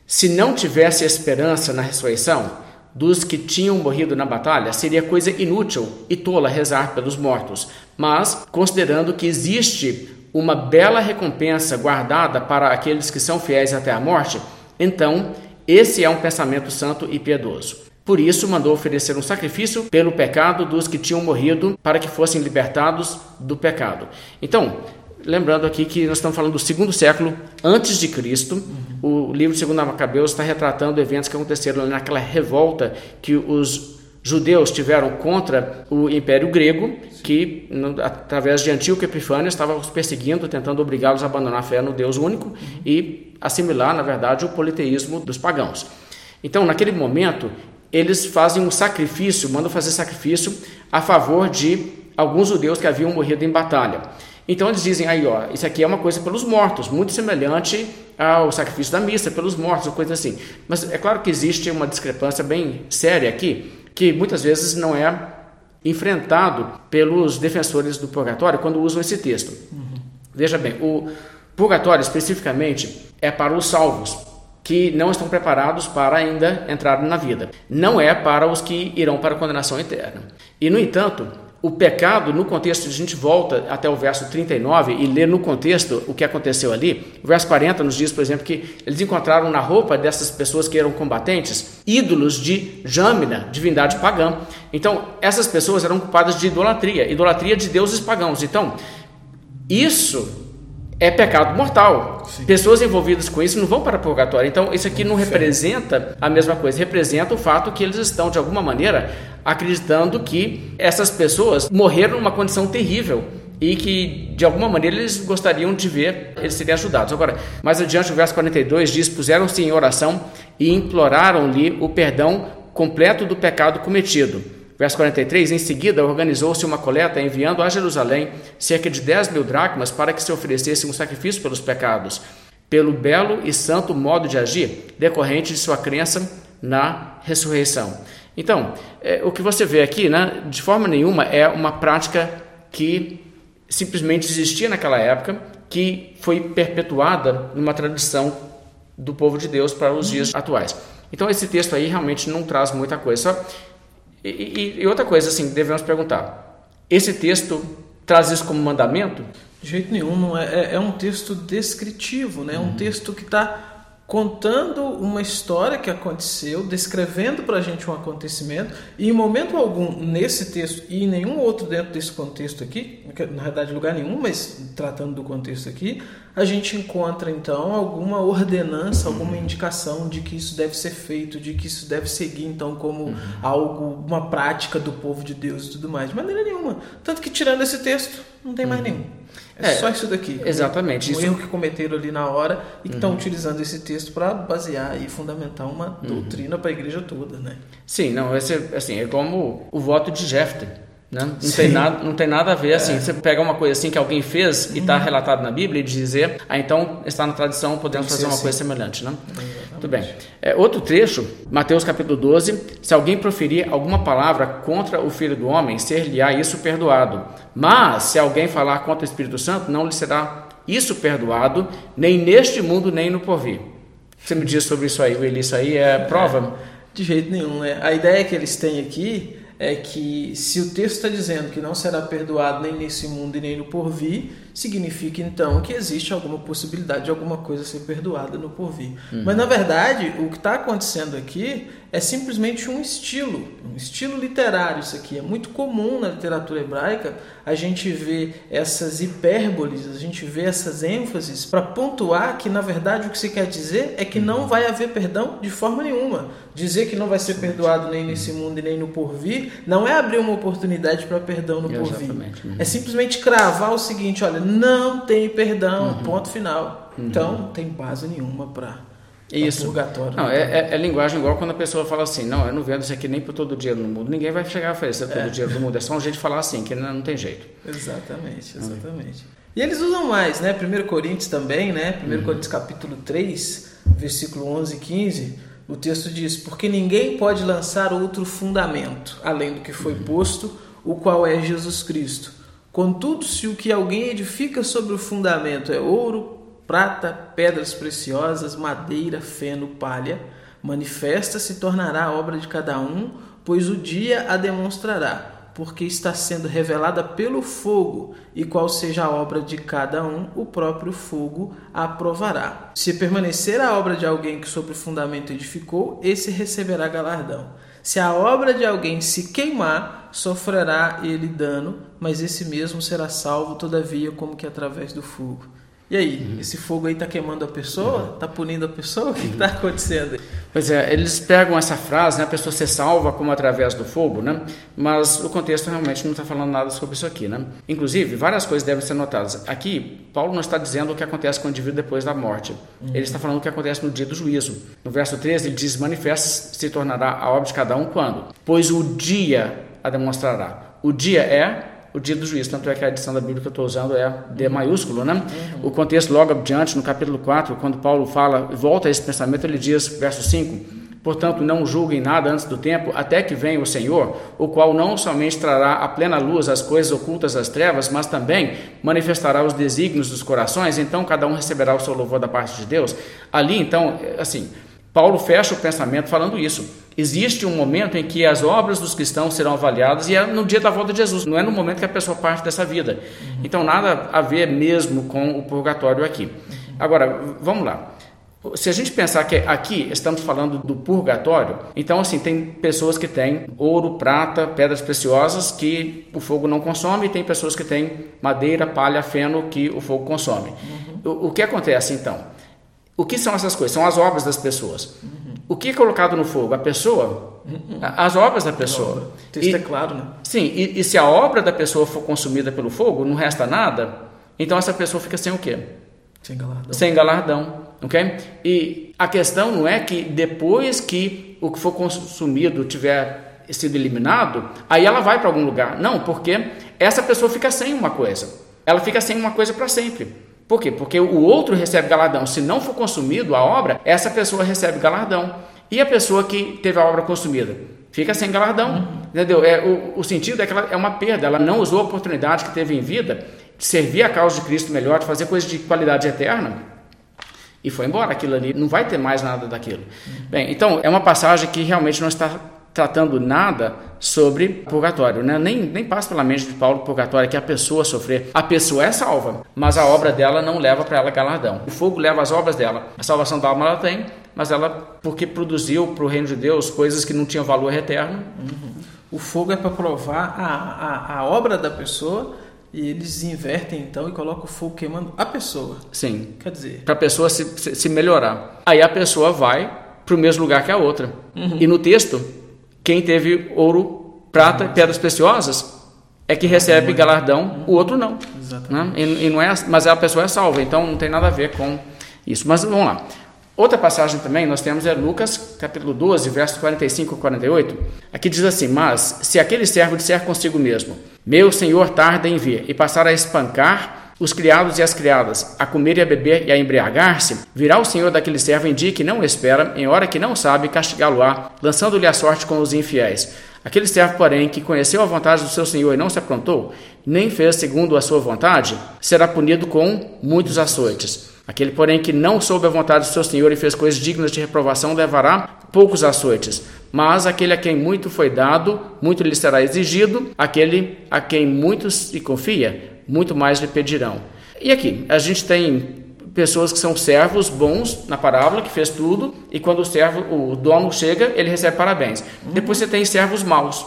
se não tivesse esperança na ressurreição dos que tinham morrido na batalha, seria coisa inútil e tola rezar pelos mortos. Mas, considerando que existe uma bela recompensa guardada para aqueles que são fiéis até a morte, então esse é um pensamento santo e piedoso. Por isso, mandou oferecer um sacrifício pelo pecado dos que tinham morrido, para que fossem libertados do pecado. Então, lembrando aqui que nós estamos falando do segundo século antes de Cristo. Uhum. O livro de Segundo Macabeus está retratando eventos que aconteceram naquela revolta que os judeus tiveram contra o Império Grego, que através de Antíoco Epifânio estava os perseguindo, tentando obrigá-los a abandonar a fé no Deus único e assimilar, na verdade, o politeísmo dos pagãos. Então, naquele momento, eles fazem um sacrifício, mandam fazer sacrifício a favor de alguns judeus que haviam morrido em batalha. Então eles dizem aí, ó, isso aqui é uma coisa pelos mortos, muito semelhante ao sacrifício da missa pelos mortos, ou coisa assim. Mas é claro que existe uma discrepância bem séria aqui, que muitas vezes não é enfrentado pelos defensores do purgatório quando usam esse texto. Uhum. Veja bem, o purgatório especificamente é para os salvos que não estão preparados para ainda entrar na vida. Não é para os que irão para a condenação eterna. E no entanto, o pecado, no contexto, a gente volta até o verso 39 e lê no contexto o que aconteceu ali. O verso 40 nos diz, por exemplo, que eles encontraram na roupa dessas pessoas que eram combatentes ídolos de Jâmina, divindade pagã. Então, essas pessoas eram culpadas de idolatria, idolatria de deuses pagãos. Então, isso é pecado mortal. Sim. Pessoas envolvidas com isso não vão para o purgatório. Então, isso aqui não representa a mesma coisa, representa o fato que eles estão, de alguma maneira, acreditando que essas pessoas morreram numa condição terrível e que de alguma maneira eles gostariam de ver eles serem ajudados. Agora, mais adiante, o verso 42 diz: Puseram-se em oração e imploraram-lhe o perdão completo do pecado cometido. Verso 43: Em seguida, organizou-se uma coleta, enviando a Jerusalém cerca de 10 mil dracmas para que se oferecesse um sacrifício pelos pecados, pelo belo e santo modo de agir, decorrente de sua crença na ressurreição. Então, é, o que você vê aqui, né, de forma nenhuma, é uma prática que simplesmente existia naquela época, que foi perpetuada numa tradição do povo de Deus para os dias atuais. Então, esse texto aí realmente não traz muita coisa. Só e, e, e, outra coisa, assim, devemos perguntar: esse texto traz isso como mandamento? De jeito nenhum, não é, é, é um texto descritivo, né? É um uhum. texto que está contando uma história que aconteceu, descrevendo para a gente um acontecimento, e em momento algum nesse texto e em nenhum outro dentro desse contexto aqui, na verdade lugar nenhum, mas tratando do contexto aqui, a gente encontra então alguma ordenança, alguma indicação de que isso deve ser feito, de que isso deve seguir então como uhum. algo, uma prática do povo de Deus e tudo mais. De maneira nenhuma. Tanto que tirando esse texto, não tem mais uhum. nenhum. É, é, só isso daqui. Exatamente. Um isso... erro que cometeram ali na hora e que uhum. estão utilizando esse texto para basear e fundamentar uma uhum. doutrina para a igreja toda, né? Sim, não, esse, assim, é como o voto de Jefter. Né? Não, tem nada, não tem nada a ver assim. É. Você pega uma coisa assim que alguém fez e está uhum. relatado na Bíblia e dizer, ah, então está na tradição, podemos fazer uma assim. coisa semelhante. Né? Muito bem. É, outro trecho, Mateus capítulo 12: Se alguém proferir alguma palavra contra o filho do homem, ser-lhe-á isso perdoado. Mas se alguém falar contra o Espírito Santo, não lhe será isso perdoado, nem neste mundo, nem no porvir. Você me diz sobre isso aí, Will? Isso aí é prova? De jeito nenhum, né? A ideia que eles têm aqui é que se o texto está dizendo que não será perdoado nem nesse mundo e nem no porvir, significa então que existe alguma possibilidade de alguma coisa ser perdoada no porvir. Uhum. Mas na verdade, o que está acontecendo aqui é simplesmente um estilo, um estilo literário. Isso aqui é muito comum na literatura hebraica. A gente vê essas hipérboles, a gente vê essas ênfases para pontuar que na verdade o que se quer dizer é que não uhum. vai haver perdão de forma nenhuma. Dizer que não vai ser perdoado nem nesse mundo e nem no porvir não é abrir uma oportunidade para perdão no porvir. Uhum. É simplesmente cravar o seguinte: olha, não tem perdão, uhum. ponto final. Uhum. Então, não tem base nenhuma para isso. Purgatório. Não, é, é, é, linguagem igual quando a pessoa fala assim, não, eu não vendo isso aqui nem por todo o dinheiro do mundo. Ninguém vai chegar a oferecer todo o é. dinheiro do mundo. É só um jeito de falar assim, que não, não tem jeito. Exatamente, exatamente. E eles usam mais, né? 1 Coríntios também, né? 1 uhum. Coríntios capítulo 3, versículo 11 e 15, o texto diz, porque ninguém pode lançar outro fundamento, além do que foi posto, o qual é Jesus Cristo. Contudo, se o que alguém edifica sobre o fundamento é ouro, prata, pedras preciosas, madeira, feno, palha, manifesta se tornará a obra de cada um, pois o dia a demonstrará, porque está sendo revelada pelo fogo, e qual seja a obra de cada um, o próprio fogo aprovará. Se permanecer a obra de alguém que sobre o fundamento edificou, esse receberá galardão. Se a obra de alguém se queimar, sofrerá ele dano, mas esse mesmo será salvo, todavia, como que através do fogo. E aí, uhum. esse fogo aí está queimando a pessoa? Está punindo a pessoa? O que está acontecendo? Pois é, eles pegam essa frase, né, a pessoa ser salva como através do fogo, né? mas o contexto realmente não está falando nada sobre isso aqui. Né? Inclusive, várias coisas devem ser notadas. Aqui, Paulo não está dizendo o que acontece com o indivíduo depois da morte. Uhum. Ele está falando o que acontece no dia do juízo. No verso 13, ele diz: Manifesta se tornará a obra de cada um quando? Pois o dia a demonstrará. O dia é o dia do juízo. Tanto é que a edição da Bíblia que eu estou usando é D maiúsculo, né? Uhum. O contexto logo adiante, no capítulo 4, quando Paulo fala, volta a esse pensamento, ele diz, verso 5, Portanto, não julguem nada antes do tempo, até que venha o Senhor, o qual não somente trará à plena luz as coisas ocultas das trevas, mas também manifestará os desígnios dos corações, então cada um receberá o seu louvor da parte de Deus. Ali, então, assim, Paulo fecha o pensamento falando isso. Existe um momento em que as obras dos cristãos serão avaliadas e é no dia da volta de Jesus, não é no momento que a pessoa parte dessa vida. Então, nada a ver mesmo com o purgatório aqui. Agora, vamos lá. Se a gente pensar que aqui estamos falando do purgatório, então assim, tem pessoas que têm ouro, prata, pedras preciosas que o fogo não consome, e tem pessoas que têm madeira, palha, feno que o fogo consome. Uhum. O, o, que acontece então? O que são essas coisas? São as obras das pessoas. Uhum. O que é colocado no fogo? A pessoa? As obras da pessoa. O texto é claro, né? Sim, e, e, se a obra da pessoa for consumida pelo fogo, não resta nada, então essa pessoa fica sem o quê? Sem galardão. Sem galardão, ok? E a questão não é que depois que o que for consumido tiver sido eliminado, aí ela vai para algum lugar. Não, porque essa pessoa fica sem uma coisa. Ela fica sem uma coisa para sempre. Por quê? Porque o outro recebe galardão. Se não for consumido a obra, essa pessoa recebe galardão. E a pessoa que teve a obra consumida fica sem galardão. Uhum. Entendeu? É, o, o, sentido é que ela é uma perda. Ela não usou a oportunidade que teve em vida de servir a causa de Cristo melhor, de fazer coisas de qualidade eterna e foi embora. Aquilo ali não vai ter mais nada daquilo. Bem, então é uma passagem que realmente não está tratando nada sobre purgatório, né? nem, nem passa pela mente de Paulo purgatório que a pessoa sofrer. A pessoa é salva, mas a obra dela não leva para ela galardão. O fogo leva as obras dela. A salvação da alma ela tem, mas ela porque produziu para o reino de Deus coisas que não tinham valor eterno. Uhum. O fogo é para provar a, a, a obra da pessoa e eles invertem então e colocam o fogo queimando a pessoa. Sim. Quer dizer. Para a pessoa se, se, melhorar. Aí a pessoa vai para o mesmo lugar que a outra. Uhum. E no texto, quem teve ouro, prata pedras preciosas é que recebe uhum. galardão, o outro não. Exatamente. Né? E, e, não é, mas a pessoa é salva, então não tem nada a ver com isso. Mas vamos lá. Outra passagem também nós temos é Lucas, capítulo 12, versos 45 e 48. Aqui diz assim: Mas se aquele servo disser consigo mesmo: Meu senhor tarda em vir, e passar a espancar os criados e as criadas, a comer e a beber e a embriagar-se, virá o senhor daquele servo em dia que não espera, em hora que não sabe, castigá-lo-á, lançando-lhe a sorte com os infiéis. Aquele servo, porém, que conheceu a vontade do seu senhor e não se aprontou, nem fez segundo a sua vontade, será punido com muitos açoites. Aquele, porém, que não soube a vontade do seu senhor e fez coisas dignas de reprovação, levará poucos açoites. Mas aquele a quem muito foi dado, muito lhe será exigido, aquele a quem muito se confia, muito mais lhe pedirão. E aqui, a gente tem pessoas que são servos bons na parábola, que fez tudo, e quando o servo, o dono chega, ele recebe parabéns. Depois você tem servos maus.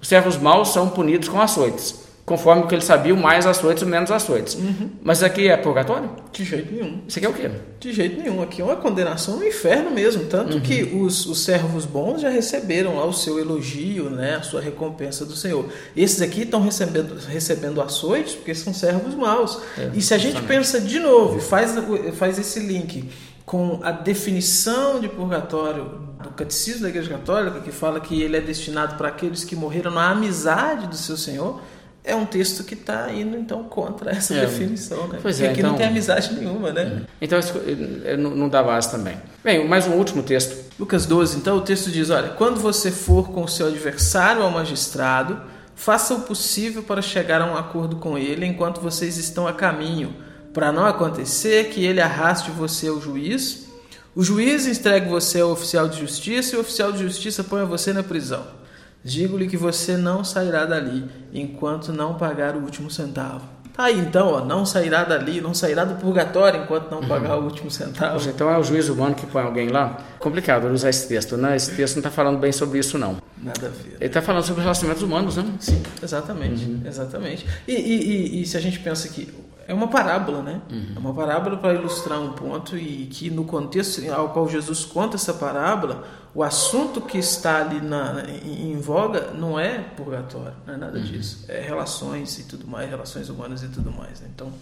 Os servos maus são punidos com açoites conforme o que ele sabia, mais açoites, menos açoites. Uhum. Mas isso aqui é purgatório? De jeito nenhum. Isso aqui é o quê? De jeito nenhum. Aqui é uma condenação no inferno mesmo. Tanto uhum. que os, os servos bons já receberam lá o seu elogio, né, a sua recompensa do Senhor. Esses aqui estão recebendo, recebendo açoites porque são servos maus. É, e se a gente pensa de novo, faz, faz esse link com a definição de purgatório do Catecismo da Igreja Católica, que fala que ele é destinado para aqueles que morreram na amizade do seu Senhor é um texto que está indo então contra essa é, definição, né? Pois Porque é, aqui então, não tem amizade nenhuma, né? Uhum. Então não dá base também. Bem, mais um último texto. Lucas 12, então o texto diz: olha, quando você for com o seu adversário ao magistrado, faça o possível para chegar a um acordo com ele enquanto vocês estão a caminho, para não acontecer que ele arraste você ao juiz, o juiz entregue você ao oficial de justiça e o oficial de justiça ponha você na prisão. Digo-lhe que você não sairá dali enquanto não pagar o último centavo. Tá aí então, ó, não sairá dali, não sairá do purgatório enquanto não pagar uhum. o último centavo. Poxa, então é o juiz humano que põe alguém lá? Complicado usar esse texto, né? Esse texto não está falando bem sobre isso, não. Nada a ver. Ele está falando sobre relacionamentos humanos, né? Sim, exatamente. Uhum. Exatamente. E, e, e, e se a gente pensa que é uma parábola, né? Uhum. É uma parábola para ilustrar um ponto e que no contexto ao qual Jesus conta essa parábola, o assunto que está ali na, em, em voga não é purgatório, não é nada uhum. disso. É relações e tudo mais, relações humanas e tudo mais. Né? Então,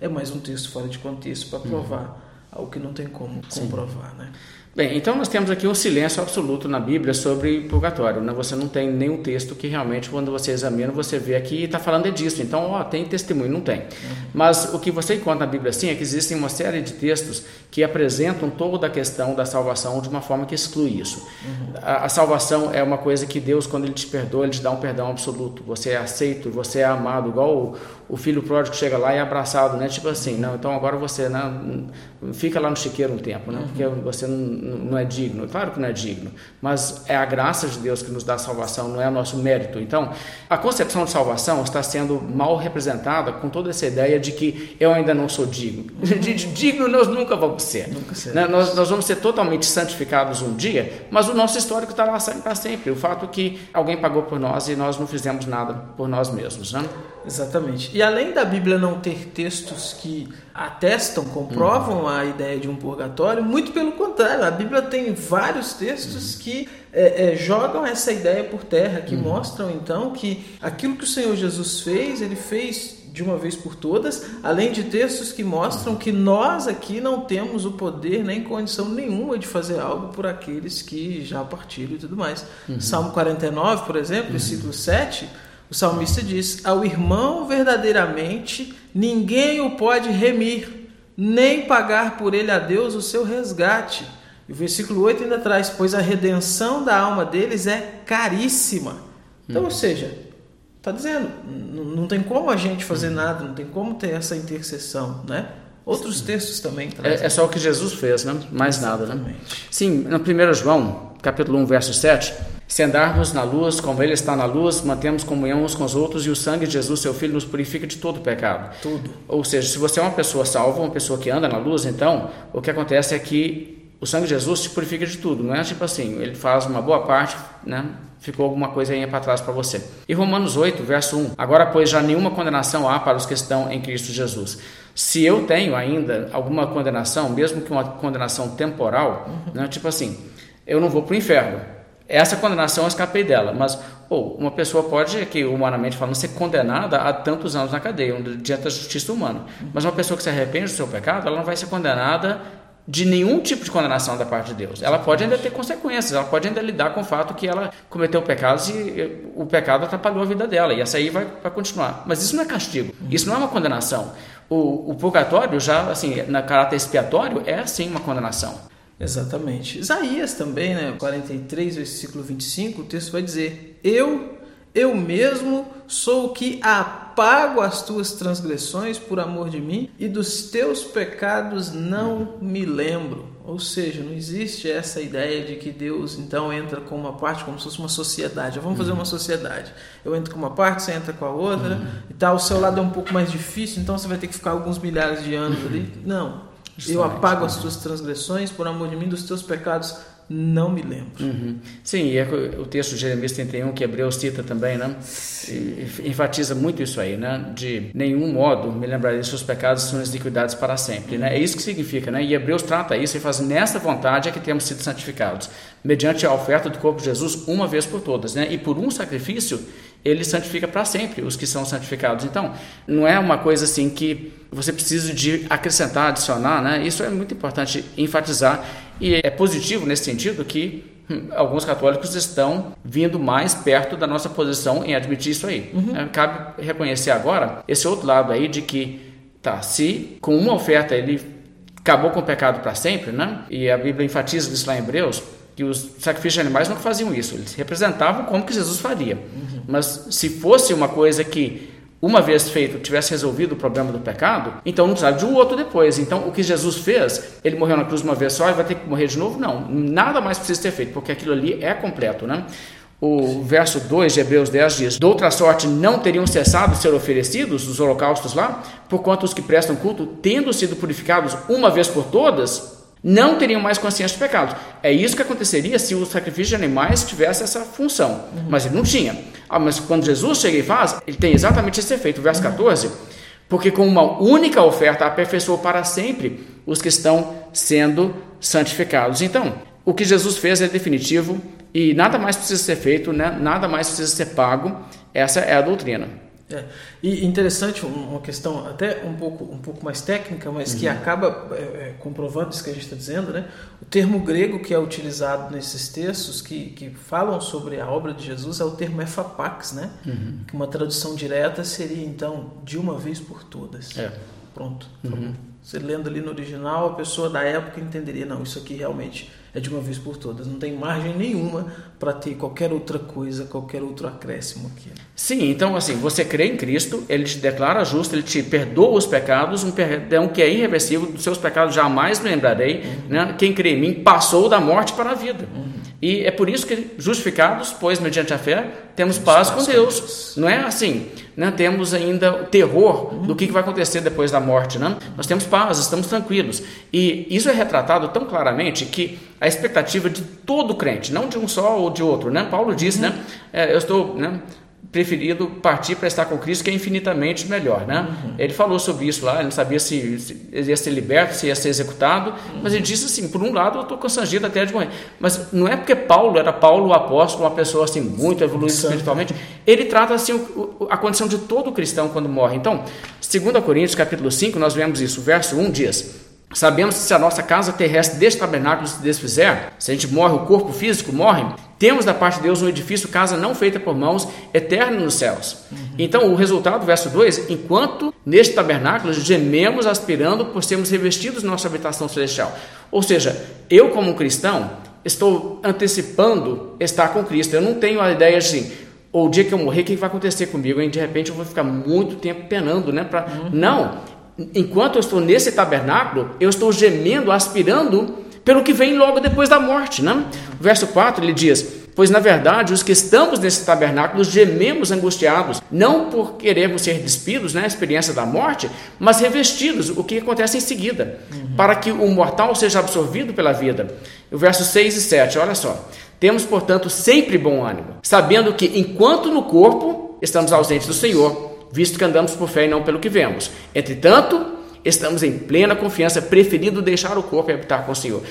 é mais um texto fora de contexto para uhum. provar uhum. algo que não tem como comprovar, Sim. né? Bem, então nós temos aqui um silêncio absoluto na Bíblia sobre purgatório. Né? Você não tem nenhum texto que realmente, quando você examina, você vê aqui está falando disso. Então, ó, tem testemunho, não tem. Uhum. Mas o que você encontra na Bíblia sim é que existem uma série de textos que apresentam toda a questão da salvação de uma forma que exclui isso. Uhum. A, a, salvação é uma coisa que Deus, quando Ele te perdoa, Ele te dá um perdão absoluto. Você é aceito, você é amado, igual o, o filho pródigo chega lá e é abraçado, né? Tipo assim, não, então agora você né, fica lá no chiqueiro um tempo, né? Porque você não, não é digno. Claro que não é digno, mas é a graça de Deus que nos dá a salvação, não é o nosso mérito. Então, a concepção de salvação está sendo mal representada com toda essa ideia de que eu ainda não sou digno. (laughs) De digno nós nunca vamos ser. Nunca né? nós, nós vamos ser totalmente santificados um dia, mas o nosso histórico está lá para sempre. O fato é que alguém pagou por nós e nós não fizemos nada por nós mesmos, né? Exatamente. E além da Bíblia não ter textos que atestam, comprovam uhum. a ideia de um purgatório, muito pelo contrário, a Bíblia tem vários textos uhum. que é, é, jogam essa ideia por terra, que uhum. mostram então que aquilo que o Senhor Jesus fez, ele fez de uma vez por todas, além de textos que mostram que nós aqui não temos o poder nem condição nenhuma de fazer algo por aqueles que já partiram e tudo mais. Uhum. Salmo 49, por exemplo, uhum. versículo 7, o salmista diz: Ao irmão verdadeiramente ninguém o pode remir, nem pagar por ele a Deus o seu resgate. E o versículo 8 ainda traz: Pois a redenção da alma deles é caríssima. Então, uhum. ou seja, está dizendo, não tem como a gente fazer nada, não tem como ter essa intercessão, né? Outros textos também É, é, só o que Jesus fez, né? Mais Exatamente. nada, né? Sim, no 1 João, capítulo 1, verso 7, se andarmos na luz, como Ele está na luz, mantemos comunhão uns com os outros e o sangue de Jesus, seu Filho, nos purifica de todo pecado. Tudo. Ou seja, se você é uma pessoa salva, uma pessoa que anda na luz, então o que acontece é que o sangue de Jesus te purifica de tudo. Não é tipo assim, ele faz uma boa parte, né? ficou alguma coisa aí para trás para você. E Romanos 8, verso 1. Agora, pois, já nenhuma condenação há para os que estão em Cristo Jesus. Se eu tenho ainda alguma condenação, mesmo que uma condenação temporal, uhum. né, tipo assim, eu não vou para o inferno. Essa condenação eu escapei dela, mas ou uma pessoa pode, que humanamente falando, ser condenada a tantos anos na cadeia, diante da justiça humana. Mas uma pessoa que se arrepende do seu pecado, ela não vai ser condenada de nenhum tipo de condenação da parte de Deus. Ela pode ainda ter consequências, ela pode ainda lidar com o fato que ela cometeu pecados e o pecado atrapalhou a vida dela, e essa aí vai, vai continuar. Mas isso não é castigo, isso não é uma condenação. O, o purgatório, já assim, na caráter expiatório, é sim uma condenação. Exatamente. Isaías também, né, 43, versículo 25, o texto vai dizer: Eu, eu mesmo sou o que apago as tuas transgressões por amor de mim, e dos teus pecados não me lembro. Ou seja, não existe essa ideia de que Deus então entra com uma parte como se fosse uma sociedade. Vamos fazer uma sociedade. Eu entro com uma parte, você entra com a outra, uhum. e tal. O seu lado é um pouco mais difícil, então você vai ter que ficar alguns milhares de anos ali. Não. Eu apago as tuas transgressões por amor de mim, dos teus pecados não me lembro. Uhum. Sim, e é o texto de Jeremias 31, que Hebreus cita também, né? E, enfatiza muito isso aí, né? De nenhum modo me lembrarei dos seus pecados e suas iniquidades para sempre, né? É isso que significa, né? E Hebreus trata isso e faz nessa vontade é que temos sido santificados, mediante a oferta do corpo de Jesus uma vez por todas, né? E por um sacrifício ele santifica para sempre os que são santificados. Então, não é uma coisa assim que você precisa de acrescentar, adicionar, né? Isso é muito importante enfatizar e é positivo nesse sentido que hum, alguns católicos estão vindo mais perto da nossa posição em admitir isso aí. Uhum. É, cabe reconhecer agora esse outro lado aí de que, tá, se com uma oferta ele acabou com o pecado para sempre, né? E a Bíblia enfatiza isso lá em Hebreus, que os sacrifícios de animais não faziam isso, eles representavam como que Jesus faria. Uhum. Mas se fosse uma coisa que uma vez feito, tivesse resolvido o problema do pecado, então não precisava de um outro depois. Então, o que Jesus fez, ele morreu na cruz uma vez só e vai ter que morrer de novo? Não, nada mais precisa ser feito, porque aquilo ali é completo, né? O verso 2 de Hebreus 10 diz: De outra sorte não teriam cessado de ser oferecidos os holocaustos lá, porquanto os que prestam culto, tendo sido purificados uma vez por todas, não teriam mais consciência de pecados. É isso que aconteceria se o sacrifício de animais tivesse essa função. Uhum. Mas ele não tinha. Ah, mas quando Jesus chega e faz, ele tem exatamente esse efeito. Verso 14. Porque com uma única oferta aperfeiçoou para sempre os que estão sendo santificados. Então, o que Jesus fez é definitivo e nada mais precisa ser feito, né? nada mais precisa ser pago. Essa é a doutrina. É. E interessante, uma questão até um pouco, um pouco mais técnica, mas uhum. que acaba é, é, comprovando isso que a gente está dizendo, né? O termo grego que é utilizado nesses textos que, que falam sobre a obra de Jesus é o termo efapax, né? Uhum. Que uma tradução direta seria, então, de uma vez por todas. É. Pronto. Uhum. Você lendo ali no original, a pessoa da época entenderia, não, isso aqui realmente é de uma vez por todas. Não tem margem nenhuma para ter qualquer outra coisa, qualquer outro acréscimo aqui. Sim, então assim, você crê em Cristo, ele te declara justo, ele te perdoa os pecados, um perdão que é irreversível, dos seus pecados jamais me lembrarei. Uhum. Né? Quem crê em mim passou da morte para a vida. Uhum. E é por isso que, justificados, pois mediante a fé, temos paz com Deus. Não é assim, né? temos ainda o terror do que vai acontecer depois da morte. Né? Nós temos paz, estamos tranquilos. E isso é retratado tão claramente que a expectativa de todo crente, não de um só ou de outro. Né? Paulo disse, né? É, eu estou né, preferido partir para estar com Cristo, que é infinitamente melhor, né? Uhum. Ele falou sobre isso lá, ele não sabia se, se ia ser liberto, se ia ser executado, uhum. mas ele disse assim, por um lado eu estou constrangido até de morrer, mas não é porque Paulo era Paulo o apóstolo, uma pessoa assim muito evoluída espiritualmente, ele trata assim o, a condição de todo cristão quando morre. Então, 2 Coríntios capítulo 5, nós vemos isso, verso 1 diz... Sabemos que se a nossa casa terrestre deste tabernáculo se desfizer, se a gente morre, o corpo físico morre, temos da parte de Deus um edifício, casa não feita por mãos, eterno nos céus. Uhum. Então, o resultado, verso 2: enquanto neste tabernáculo gememos aspirando por sermos revestidos de nossa habitação celestial. Ou seja, eu, como cristão, estou antecipando estar com Cristo. Eu não tenho a ideia assim, ou o dia que eu morrer, o que vai acontecer comigo? E de repente eu vou ficar muito tempo penando, né? Pra... Uhum. Não, enquanto eu estou nesse tabernáculo, eu estou gemendo, aspirando pelo que vem logo depois da morte. Né? Verso 4 ele diz: Pois na verdade, os que estamos nesse tabernáculo gememos angustiados, não por querermos ser despidos, né, experiência da morte, mas revestidos, o que acontece em seguida, uhum. para que o mortal seja absorvido pela vida. O verso 6 e 7, olha só. Temos, portanto, sempre bom ânimo, sabendo que enquanto no corpo estamos ausentes do Senhor, visto que andamos por fé e não pelo que vemos. Entretanto, estamos em plena confiança, preferindo deixar o corpo e habitar com o Senhor.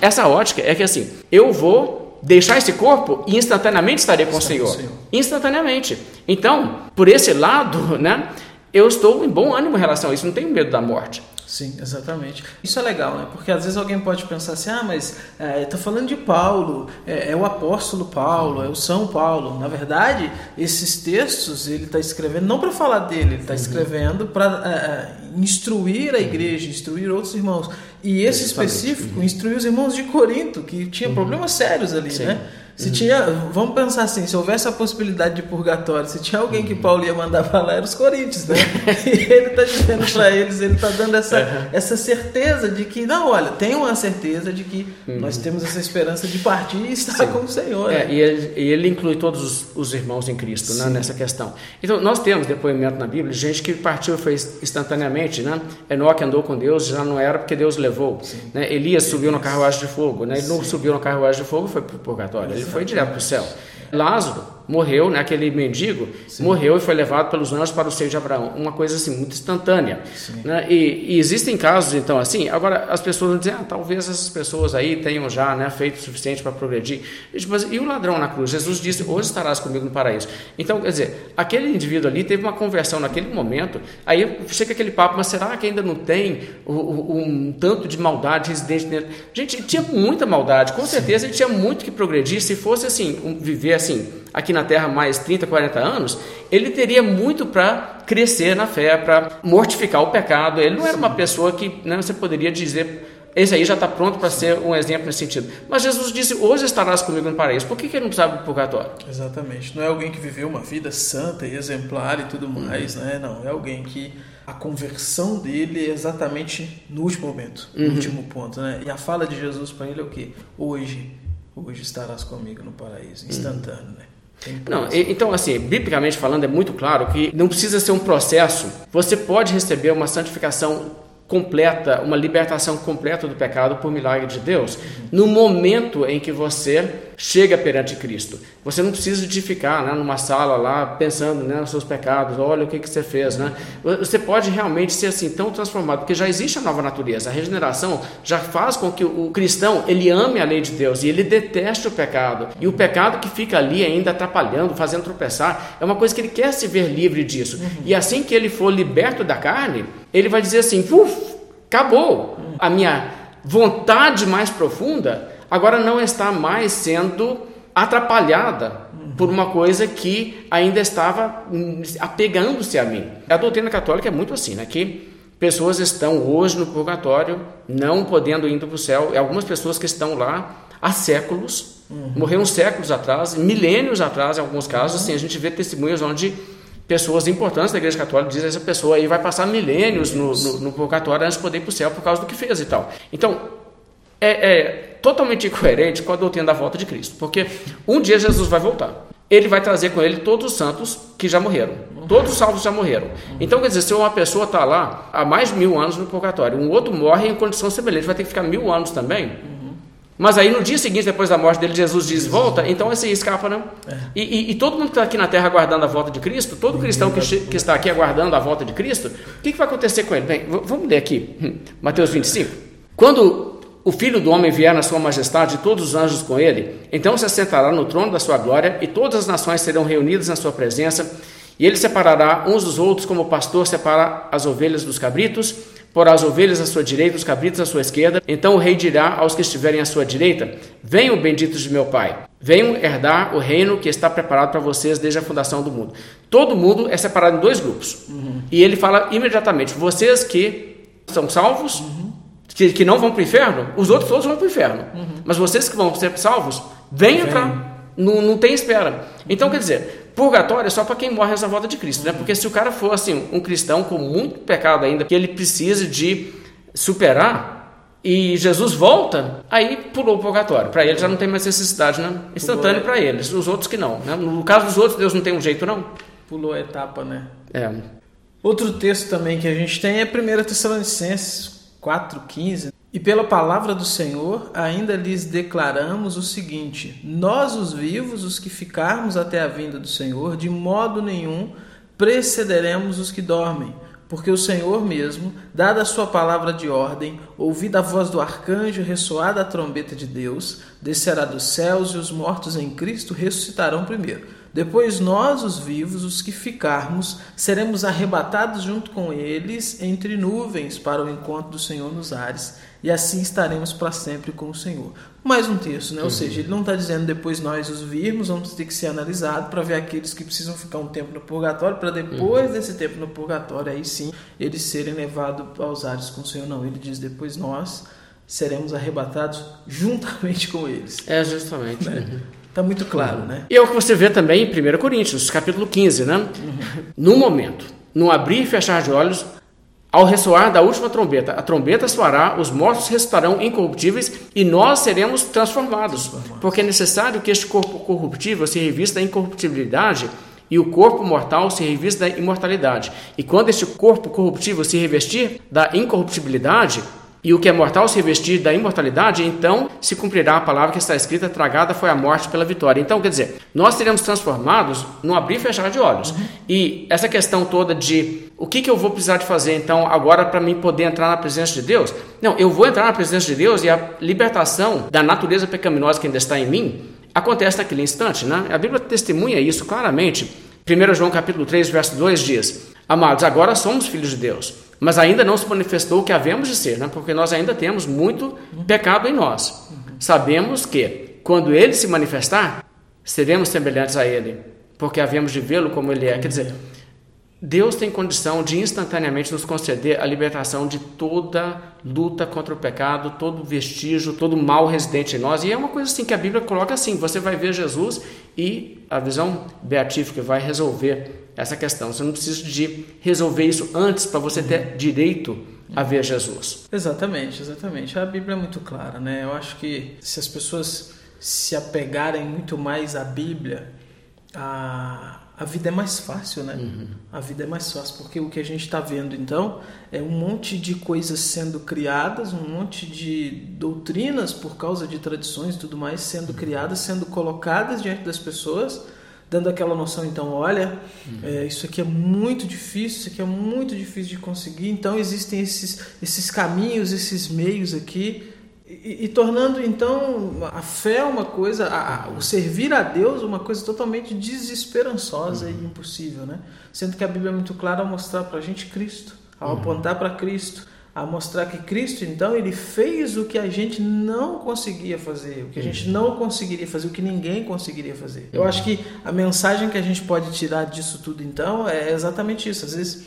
Essa ótica é que assim, eu vou deixar esse corpo e instantaneamente estarei com o Senhor. Senhor. Instantaneamente. Então, por esse lado, né, eu estou em bom ânimo em relação a isso, não tenho medo da morte. Sim, exatamente. Isso é legal, né? Porque às vezes alguém pode pensar assim, ah, mas é, tá falando de Paulo, é, é, o apóstolo Paulo, é o São Paulo. Na verdade, esses textos ele está escrevendo não para falar dele, ele está uhum. escrevendo para é, é, instruir a igreja, instruir outros irmãos. E esse Exatamente. específico, instruir os irmãos de Corinto, que tinha uhum. problemas sérios ali, Sim. né? Se tinha, vamos pensar assim, se houvesse a possibilidade de purgatório, se tinha alguém que Paulo ia mandar para lá, eram os coríntios, né? E ele está dizendo para (laughs) eles, ele está dando essa, uhum. essa certeza de que, não, olha, tenham a certeza de que uhum. nós temos essa esperança de partir e estar Sim. com o Senhor. É, né? e, ele, e, ele, inclui todos os, os irmãos em Cristo né, nessa questão. Então, nós temos depoimento na Bíblia de gente que partiu e foi instantaneamente, né? Enoque andou com Deus, já não era porque Deus levou. Né? Elias subiu na carruagem de fogo, né? ele não subiu na carruagem de fogo, foi para o purgatório. Ele foi direto para o céu. Lázaro morreu, né, aquele mendigo, Sim. morreu e foi levado pelos anjos para o seio de Abraão. Uma coisa assim, muito instantânea. Né? E, e, existem casos, então, assim, agora as pessoas vão dizer, ah, talvez essas pessoas aí tenham já né, feito o suficiente para progredir. Mas, e o ladrão na cruz? Jesus disse, hoje estarás comigo no paraíso. Então, quer dizer, aquele indivíduo ali teve uma conversão naquele momento, aí chega aquele papo, mas será que ainda não tem um tanto de maldade residente nele? Gente, tinha muita maldade, com certeza ele tinha muito que progredir, se fosse assim, um, viver assim, aqui na Terra mais 30, 40 anos, ele teria muito para crescer na fé, para mortificar o pecado. Ele não era uma pessoa que né, você poderia dizer esse aí já está pronto para ser um exemplo nesse sentido. Mas Jesus disse: Hoje estarás comigo no paraíso. Por que, que ele não precisava do purgatório? Exatamente. Não é alguém que viveu uma vida santa e exemplar e tudo mais, uhum. né? Não. É alguém que a conversão dele é exatamente no último momento, no uhum. último ponto, né? E a fala de Jesus para ele é o quê? Hoje, hoje estarás comigo no paraíso, instantâneo, uhum. né? Não, então assim, biblicamente falando, é muito claro que não precisa ser um processo. Você pode receber uma santificação completa, uma libertação completa do pecado por milagre de Deus, no momento em que você chega perante Cristo. Você não precisa de ficar né, numa sala lá pensando né, nos seus pecados, olha o que, que você fez. Né? Você pode realmente ser assim tão transformado, porque já existe a nova natureza. A regeneração já faz com que o cristão ele ame a lei de Deus e ele deteste o pecado. E o pecado que fica ali ainda atrapalhando, fazendo tropeçar, é uma coisa que ele quer se ver livre disso. Uhum. E assim que ele for liberto da carne, ele vai dizer assim: acabou. A minha vontade mais profunda agora não está mais sendo atrapalhada por uma coisa que ainda estava apegando-se a mim. A doutrina católica é muito assim, né? Que pessoas estão hoje no purgatório, não podendo ir para o céu, e algumas pessoas que estão lá há séculos, uhum. morreram séculos atrás, milênios atrás, em alguns casos, uhum. assim, a gente vê testemunhos onde pessoas importantes da Igreja Católica dizem essa pessoa aí vai passar milênios no, no, no purgatório antes de poder ir para o céu por causa do que fez e tal. Então, é, é totalmente incoerente com a doutrina da volta de Cristo, porque um dia Jesus vai voltar. Ele vai trazer com ele todos os santos que já morreram. Todos os salvos já morreram. Então, quer dizer, se uma pessoa está lá há mais de mil anos no purgatório, um outro morre em condição semelhante, vai ter que ficar mil anos também. Mas aí no dia seguinte, depois da morte dele, Jesus diz: volta, então esse escapa, né? É. E, e, e, todo mundo que está aqui na terra aguardando a volta de Cristo, todo cristão que, que está aqui aguardando a volta de Cristo, o que, que vai acontecer com ele? Bem, vamos ler aqui, hum, Mateus 25. Quando o Filho do Homem vier na sua majestade e todos os anjos com ele, então se assentará no trono da sua glória e todas as nações serão reunidas na sua presença, e ele separará uns dos outros como o pastor separa as ovelhas dos cabritos porá as ovelhas à sua direita, os cabritos à sua esquerda. Então o rei dirá aos que estiverem à sua direita: Venham, benditos de meu Pai, venham herdar o reino que está preparado para vocês desde a fundação do mundo. Todo mundo é separado em dois grupos. Uhum. E ele fala imediatamente: Vocês que são salvos, uhum. que, que não vão para o inferno, os outros todos vão para o inferno. Uhum. Mas vocês que vão ser salvos, venham para. Não, não tem espera. Então, quer dizer, Purgatório é só para quem morre nessa volta de Cristo, né? Porque se o cara for assim, um cristão com muito pecado ainda, que ele precisa de superar, e Jesus volta, aí pulou o purgatório. Para ele já não tem mais necessidade, né? Instantâneo para eles, os outros que não. Né? No caso dos outros, Deus não tem um jeito, não? Pulou a etapa, né? É. Outro texto também que a gente tem é 1 Tessalonicenses 4,15. E pela palavra do Senhor, ainda lhes declaramos o seguinte: Nós, os vivos, os que ficarmos até a vinda do Senhor, de modo nenhum precederemos os que dormem. Porque o Senhor mesmo, dada a sua palavra de ordem, ouvida a voz do arcanjo, ressoada a trombeta de Deus, descerá dos céus e os mortos em Cristo ressuscitarão primeiro. Depois nós, os vivos, os que ficarmos, seremos arrebatados junto com eles entre nuvens para o encontro do Senhor nos ares e assim estaremos para sempre com o Senhor. Mais um texto, né? Ou uhum. seja, ele não está dizendo depois nós os virmos, vamos ter que ser analisados para ver aqueles que precisam ficar um tempo no purgatório, para depois uhum. desse tempo no purgatório, aí sim, eles serem levados aos ares com o Senhor. Não, ele diz depois nós seremos arrebatados juntamente com eles. É, justamente. Né? Uhum. Tá muito claro, né? E é o que você vê também em 1 Coríntios, capítulo 15, né? Uhum. No momento, no abrir e fechar de olhos, ao ressoar da última trombeta, a trombeta soará, os mortos ressuscitarão incorruptíveis e nós seremos transformados. Porque é necessário que este corpo corruptível se revista da incorruptibilidade e o corpo mortal se revista da imortalidade. E quando este corpo corruptível se revestir da incorruptibilidade, e o que é mortal se revestir da imortalidade, então se cumprirá a palavra que está escrita: tragada foi a morte pela vitória. Então, quer dizer, nós seremos transformados no abrir e fechar de olhos. E essa questão toda de o que, que eu vou precisar de fazer então agora para mim poder entrar na presença de Deus? Não, eu vou entrar na presença de Deus e a libertação da natureza pecaminosa que ainda está em mim acontece naquele instante, né? A Bíblia testemunha isso claramente. 1 João capítulo 3, verso 2 diz: Amados, agora somos filhos de Deus mas ainda não se manifestou o que havemos de ser, né? porque nós ainda temos muito pecado em nós. Sabemos que, quando ele se manifestar, seremos semelhantes a ele, porque havemos de vê-lo como ele é. Quer dizer, Deus tem condição de instantaneamente nos conceder a libertação de toda luta contra o pecado, todo vestígio, todo mal residente em nós. E é uma coisa assim que a Bíblia coloca assim: você vai ver Jesus e a visão beatífica vai resolver essa questão. Você não precisa de resolver isso antes para você ter direito a ver Jesus. Exatamente, exatamente. A Bíblia é muito clara, né? Eu acho que se as pessoas se apegarem muito mais à Bíblia, a, a vida é mais fácil, né? Uhum. A vida é mais fácil, porque o que a gente está vendo então é um monte de coisas sendo criadas, um monte de doutrinas por causa de tradições e tudo mais sendo criadas, sendo colocadas diante das pessoas dando aquela noção, então, olha, uhum. é, isso aqui é muito difícil, isso aqui é muito difícil de conseguir, então existem esses, esses caminhos, esses meios aqui, e, e tornando então a fé uma coisa, a, a, o servir a Deus uma coisa totalmente desesperançosa uhum. e impossível, né? Sendo que a Bíblia é muito clara ao mostrar para a gente Cristo, ao uhum. apontar para Cristo, a mostrar que Cristo, então, ele fez o que a gente não conseguia fazer, o que a gente não conseguiria fazer, o que ninguém conseguiria fazer. Eu acho que a mensagem que a gente pode tirar disso tudo, então, é exatamente isso. Às vezes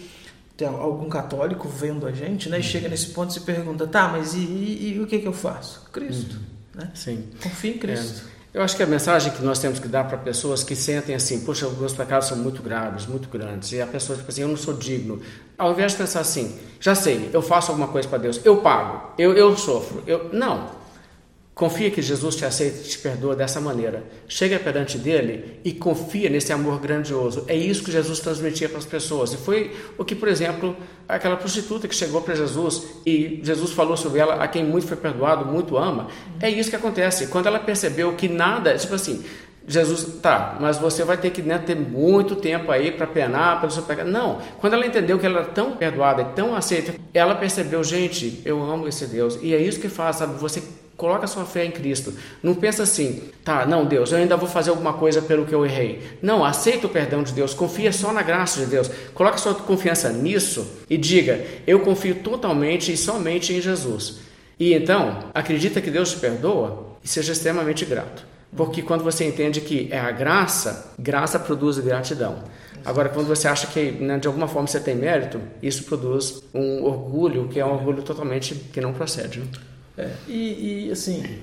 tem algum católico vendo a gente, né, e chega nesse ponto e se pergunta, tá, mas e, e, e o que, que eu faço? Cristo. Uhum. Né? Sim. Confia em Cristo. É. Eu acho que a mensagem que nós temos que dar para pessoas que sentem assim, poxa, os meus pecados são muito graves, muito grandes, e a pessoa fica assim, eu não sou digno. Ao invés de pensar assim, já sei, eu faço alguma coisa para Deus, eu pago, eu, eu sofro, eu não. Confia que Jesus te aceita e te perdoa dessa maneira. Chega perante dele e confia nesse amor grandioso. É isso que Jesus transmitia para as pessoas. E foi o que, por exemplo, aquela prostituta que chegou para Jesus e Jesus falou sobre ela, a quem muito foi perdoado, muito ama. É isso que acontece. Quando ela percebeu que nada, tipo assim, Jesus, tá, mas você vai ter que né, ter muito tempo aí para penar, para seu pecado. Não, quando ela entendeu que ela era tão perdoada tão aceita, ela percebeu, gente, eu amo esse Deus. E é isso que faz, sabe? Você Coloca sua fé em Cristo. Não pensa assim, tá, não, Deus, eu ainda vou fazer alguma coisa pelo que eu errei. Não, aceita o perdão de Deus, confia só na graça de Deus. Coloca sua confiança nisso e diga, eu confio totalmente e somente em Jesus. E então, acredita que Deus te perdoa e seja extremamente grato. Porque quando você entende que é a graça, graça produz gratidão. Agora, quando você acha que né, de alguma forma você tem mérito, isso produz um orgulho que é um orgulho totalmente que não procede. Né? É, e, e, assim,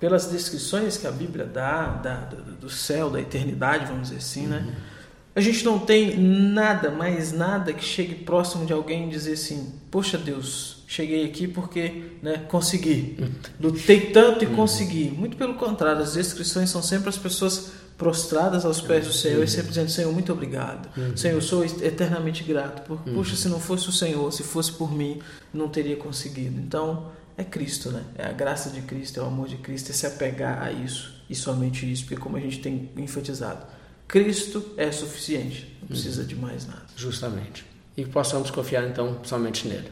pelas descrições que a Bíblia dá, dá do céu, da eternidade, vamos dizer assim, né? Uhum. A gente não tem nada, mais nada que chegue próximo de alguém e dizer assim: Poxa Deus, cheguei aqui porque né, consegui. Uhum. Lutei tanto e uhum. consegui. Muito pelo contrário, as descrições são sempre as pessoas prostradas aos pés do Senhor e sempre dizendo: Senhor, muito obrigado. Uhum. Senhor, eu sou eternamente grato. Por, uhum. Puxa, se não fosse o Senhor, se fosse por mim, não teria conseguido. Então, é Cristo, né? É a graça de Cristo, é o amor de Cristo, é se apegar a isso e somente isso, porque como a gente tem enfatizado, Cristo é suficiente, não precisa de mais nada. Justamente. E possamos confiar então somente nele.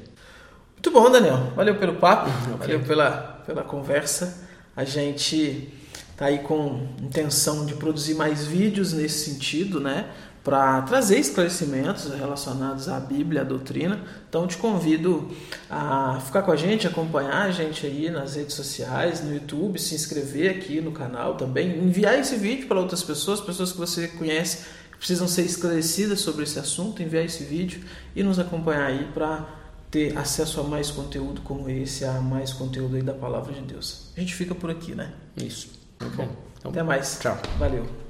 Muito bom, Daniel. Valeu pelo papo, (laughs) valeu pela, pela conversa. A gente tá aí com intenção de produzir mais vídeos nesse sentido, né? Para trazer esclarecimentos relacionados à Bíblia, à doutrina. Então te convido a ficar com a gente, acompanhar a gente aí nas redes sociais, no YouTube, se inscrever aqui no canal também, enviar esse vídeo para outras pessoas, pessoas que você conhece que precisam ser esclarecidas sobre esse assunto, enviar esse vídeo e nos acompanhar aí para ter acesso a mais conteúdo como esse, a mais conteúdo aí da palavra de Deus. A gente fica por aqui, né? Isso. Tá bom. Então, Até mais. Tchau. Valeu.